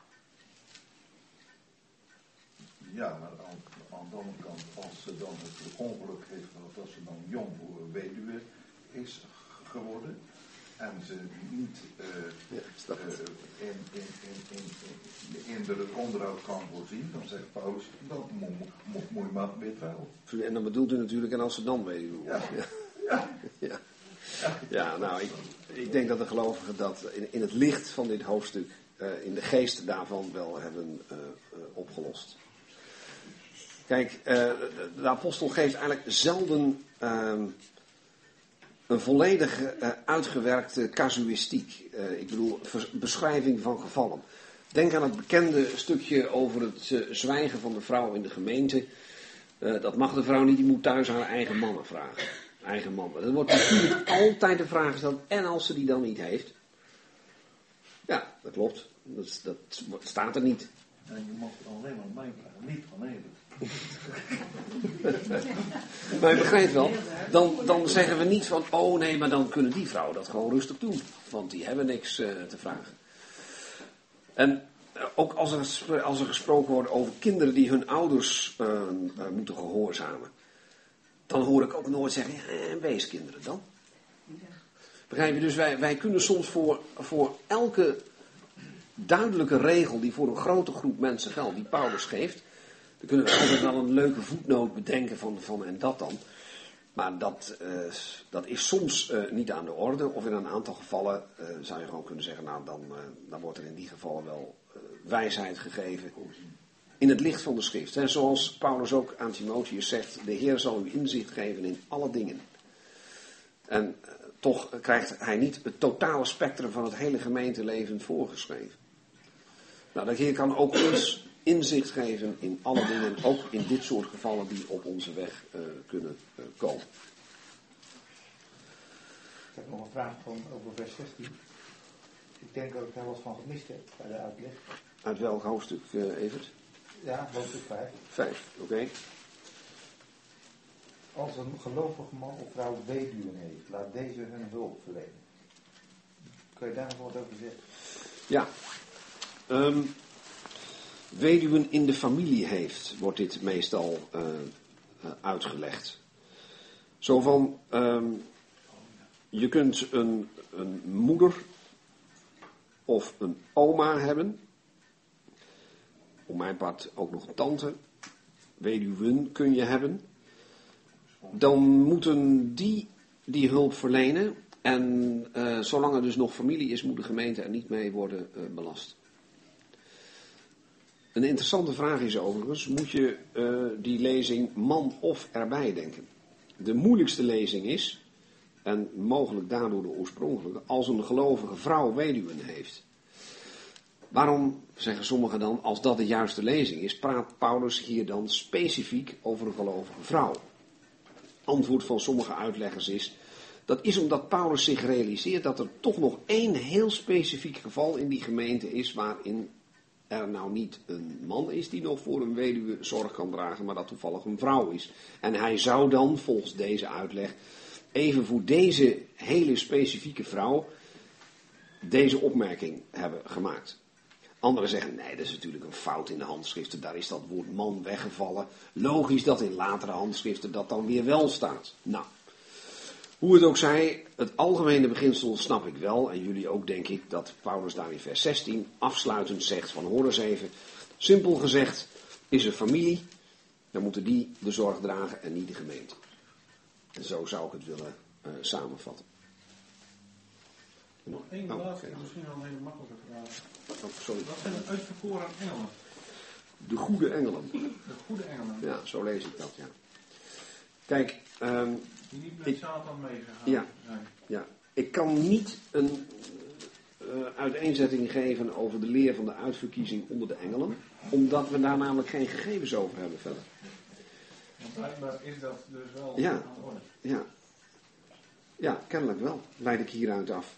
Ja, maar aan, aan de andere kant, als ze dan het ongeluk heeft gehad dat ze dan jong voor een weduwe is geworden. En ze niet eh, Ja, eh, in, in, in, in, in, in de onderhoud kan voorzien, dan zegt Paulus, dan moet, moet, moet je maar weer trouwen. En dan bedoelt u natuurlijk een Amsterdam weduwe. Ja. Ja. Ja. Ja, nou, ik, ik denk dat de gelovigen dat in, in het licht van dit hoofdstuk, eh, in de geest daarvan wel hebben opgelost. Kijk, eh, de, apostel geeft eigenlijk zelden ehm, een volledige eh, uitgewerkte casuïstiek. Eh, ik bedoel, beschrijving van gevallen. Denk aan het bekende stukje over het zwijgen van de vrouw in de gemeente. Dat mag de vrouw niet, die moet thuis haar eigen mannen vragen. Eigen mannen. Er wordt natuurlijk altijd de vraag gesteld, en als ze die dan niet heeft? Ja, dat klopt. Dat, dat staat er niet. En je mag alleen maar mij vragen, niet van Evert. Maar je begrijpt wel, dan, dan zeggen we niet van, oh nee, maar dan kunnen die vrouwen dat gewoon rustig doen. Want die hebben niks eh, te vragen. En eh, ook als er, als er gesproken wordt over kinderen die hun ouders eh, eh, moeten gehoorzamen. Dan hoor ik ook nooit zeggen, ja, en weeskinderen dan. Begrijp je? Dus wij, wij kunnen soms voor, voor elke duidelijke regel die voor een grote groep mensen geldt, die Paulus geeft, dan kunnen we altijd wel een leuke voetnoot bedenken van, van en dat dan. Maar dat, eh, dat is soms eh, niet aan de orde. Of in een aantal gevallen eh, zou je gewoon kunnen zeggen, nou dan, dan wordt er in die gevallen wel wijsheid gegeven. In het licht van de schrift. En zoals Paulus ook aan Timotheus zegt, de Heer zal u inzicht geven in alle dingen. En toch krijgt hij niet het totale spectrum van het hele gemeenteleven voorgeschreven. Nou, de Heer kan ook ons inzicht geven in alle dingen, ook in dit soort gevallen die op onze weg eh, kunnen eh, komen. Ik heb nog een vraag van over vers 16. Ik denk dat ik daar wat van gemist heb bij de uitleg. Uit welk hoofdstuk, eh, Evert? Ja, hoofdstuk 5. Vijf, oké. Als een gelovige man of vrouw weduwen heeft, laat deze hun hulp verlenen. Kun je daar nog wat over zeggen? Ja. Ehm, weduwen in de familie heeft, wordt dit meestal eh, eh, uitgelegd. Zo van, ehm, je kunt een, een moeder of een oma hebben. Op mijn part ook nog een tante. Weduwen kun je hebben. Dan moeten die die hulp verlenen. En eh, zolang er dus nog familie is, moet de gemeente er niet mee worden belast. Een interessante vraag is overigens, moet je eh, die lezing man of erbij denken? De moeilijkste lezing is, en mogelijk daardoor de oorspronkelijke, als een gelovige vrouw weduwen heeft. Waarom, zeggen sommigen dan, als dat de juiste lezing is, praat Paulus hier dan specifiek over een gelovige vrouw? Antwoord van sommige uitleggers is, dat is omdat Paulus zich realiseert dat er toch nog één heel specifiek geval in die gemeente is waarin er nou niet een man is die nog voor een weduwe zorg kan dragen, maar dat toevallig een vrouw is. En hij zou dan, volgens deze uitleg, even voor deze hele specifieke vrouw deze opmerking hebben gemaakt. Anderen zeggen, nee, dat is natuurlijk een fout in de handschriften, daar is dat woord man weggevallen. Logisch dat in latere handschriften dat dan weer wel staat. Nou, hoe het ook zij, het algemene beginsel snap ik wel, en jullie ook denk ik, dat Paulus daar in vers 16 afsluitend zegt van hoor eens even. Simpel gezegd is er familie, dan moeten die de zorg dragen en niet de gemeente. En zo zou ik het willen uh, samenvatten. Nog één Oh, laatste, oké. misschien wel een hele makkelijke vraag. Oh, sorry. Wat zijn de uitverkoren engelen? De goede engelen. De goede engelen, Ja, zo lees ik dat, ja. Kijk, ehm, niet met Ik- Satan meegegaan Ja. Ja, ik kan niet een eh, uiteenzetting geven over de leer van de uitverkiezing onder de engelen, omdat we daar namelijk geen gegevens over hebben verder. Want blijkbaar is dat dus wel Ja. aan de orde. Ja, ja kennelijk wel, leid ik hieruit af.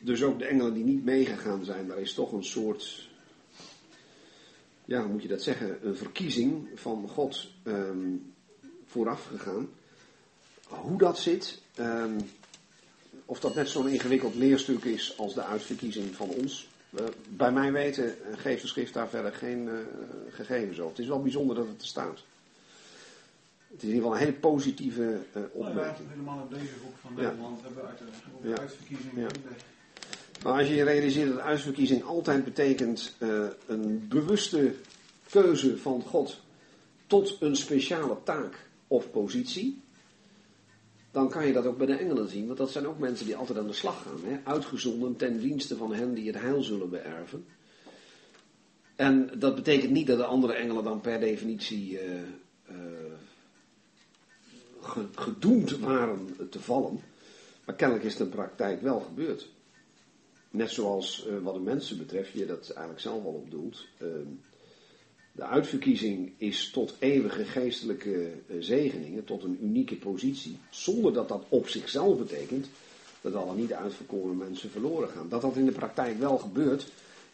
Dus ook de engelen die niet meegegaan zijn, daar is toch een soort, ja, hoe moet je dat zeggen, een verkiezing van God ehm, vooraf gegaan. Hoe dat zit, ehm, of dat net zo'n ingewikkeld leerstuk is als de uitverkiezing van ons. eh, bij mijn weten eh, geeft de schrift daar verder geen eh, gegevens over. Het is wel bijzonder dat het er staat. Het is in ieder geval een hele positieve ja, opmerking. helemaal in deze hoek van. Nederland hebben we uit de, op de- Maar als je je realiseert dat uitverkiezing altijd betekent een bewuste keuze van God tot een speciale taak of positie, dan kan je dat ook bij de engelen zien. Want dat zijn ook mensen die altijd aan de slag gaan. Hè? Uitgezonden ten dienste van hen die het heil zullen beërven. En dat betekent niet dat de andere engelen dan per definitie eh, eh, ge- gedoemd waren te vallen. Maar kennelijk is het in praktijk wel gebeurd. Net zoals eh, wat de mensen betreft, je dat eigenlijk zelf al op doelt. De uitverkiezing is tot eeuwige geestelijke eh, zegeningen, tot een unieke positie. Zonder dat dat op zichzelf betekent dat alle niet uitverkoren mensen verloren gaan. Dat dat in de praktijk wel gebeurt,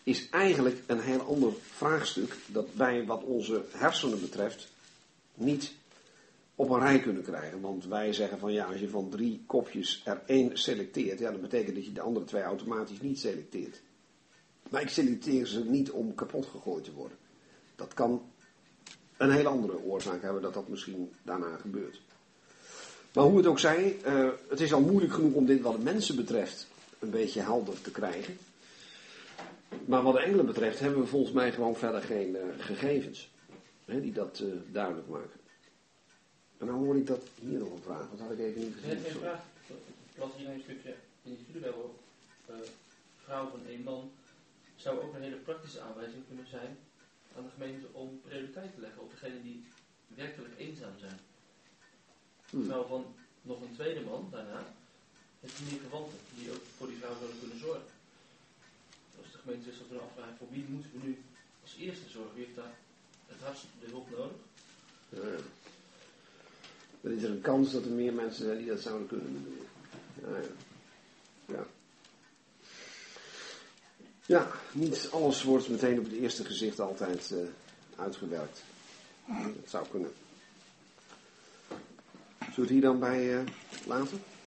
is eigenlijk een heel ander vraagstuk. Dat wij, wat onze hersenen betreft, niet op een rij kunnen krijgen. Want wij zeggen van ja, als je van drie kopjes er één selecteert, ja, dat betekent dat je de andere twee automatisch niet selecteert. Maar ik selecteer ze niet om kapot gegooid te worden. Dat kan een heel andere oorzaak hebben dat dat misschien daarna gebeurt. Maar hoe het ook zij, eh, het is al moeilijk genoeg om dit wat de mensen betreft een beetje helder te krijgen. Maar wat de engelen betreft hebben we volgens mij gewoon verder geen eh, gegevens hè, die dat eh, duidelijk maken. En dan hoor ik dat hier nog een vraag, dat had ik even niet Ik gezien. een vraag. Wat hier een stukje in de vrouw van één man. Zou ook een hele praktische aanwijzing kunnen zijn aan de gemeente om prioriteit te leggen op degenen die werkelijk eenzaam zijn. Hmm. Terwijl van nog een tweede man daarna heeft meer verwanten die ook voor die vrouw zouden kunnen zorgen. Als de gemeente zich zou kunnen afvragen voor wie moeten we nu als eerste zorgen? Wie heeft daar het hardst de hulp nodig? Ja, ja. Dan is er een kans dat er meer mensen zijn die dat zouden kunnen doen. Ja, ja. ja. Ja, niet alles wordt meteen op het eerste gezicht altijd eh, uitgewerkt. Dat zou kunnen. Zullen we het hier dan bij eh, laten?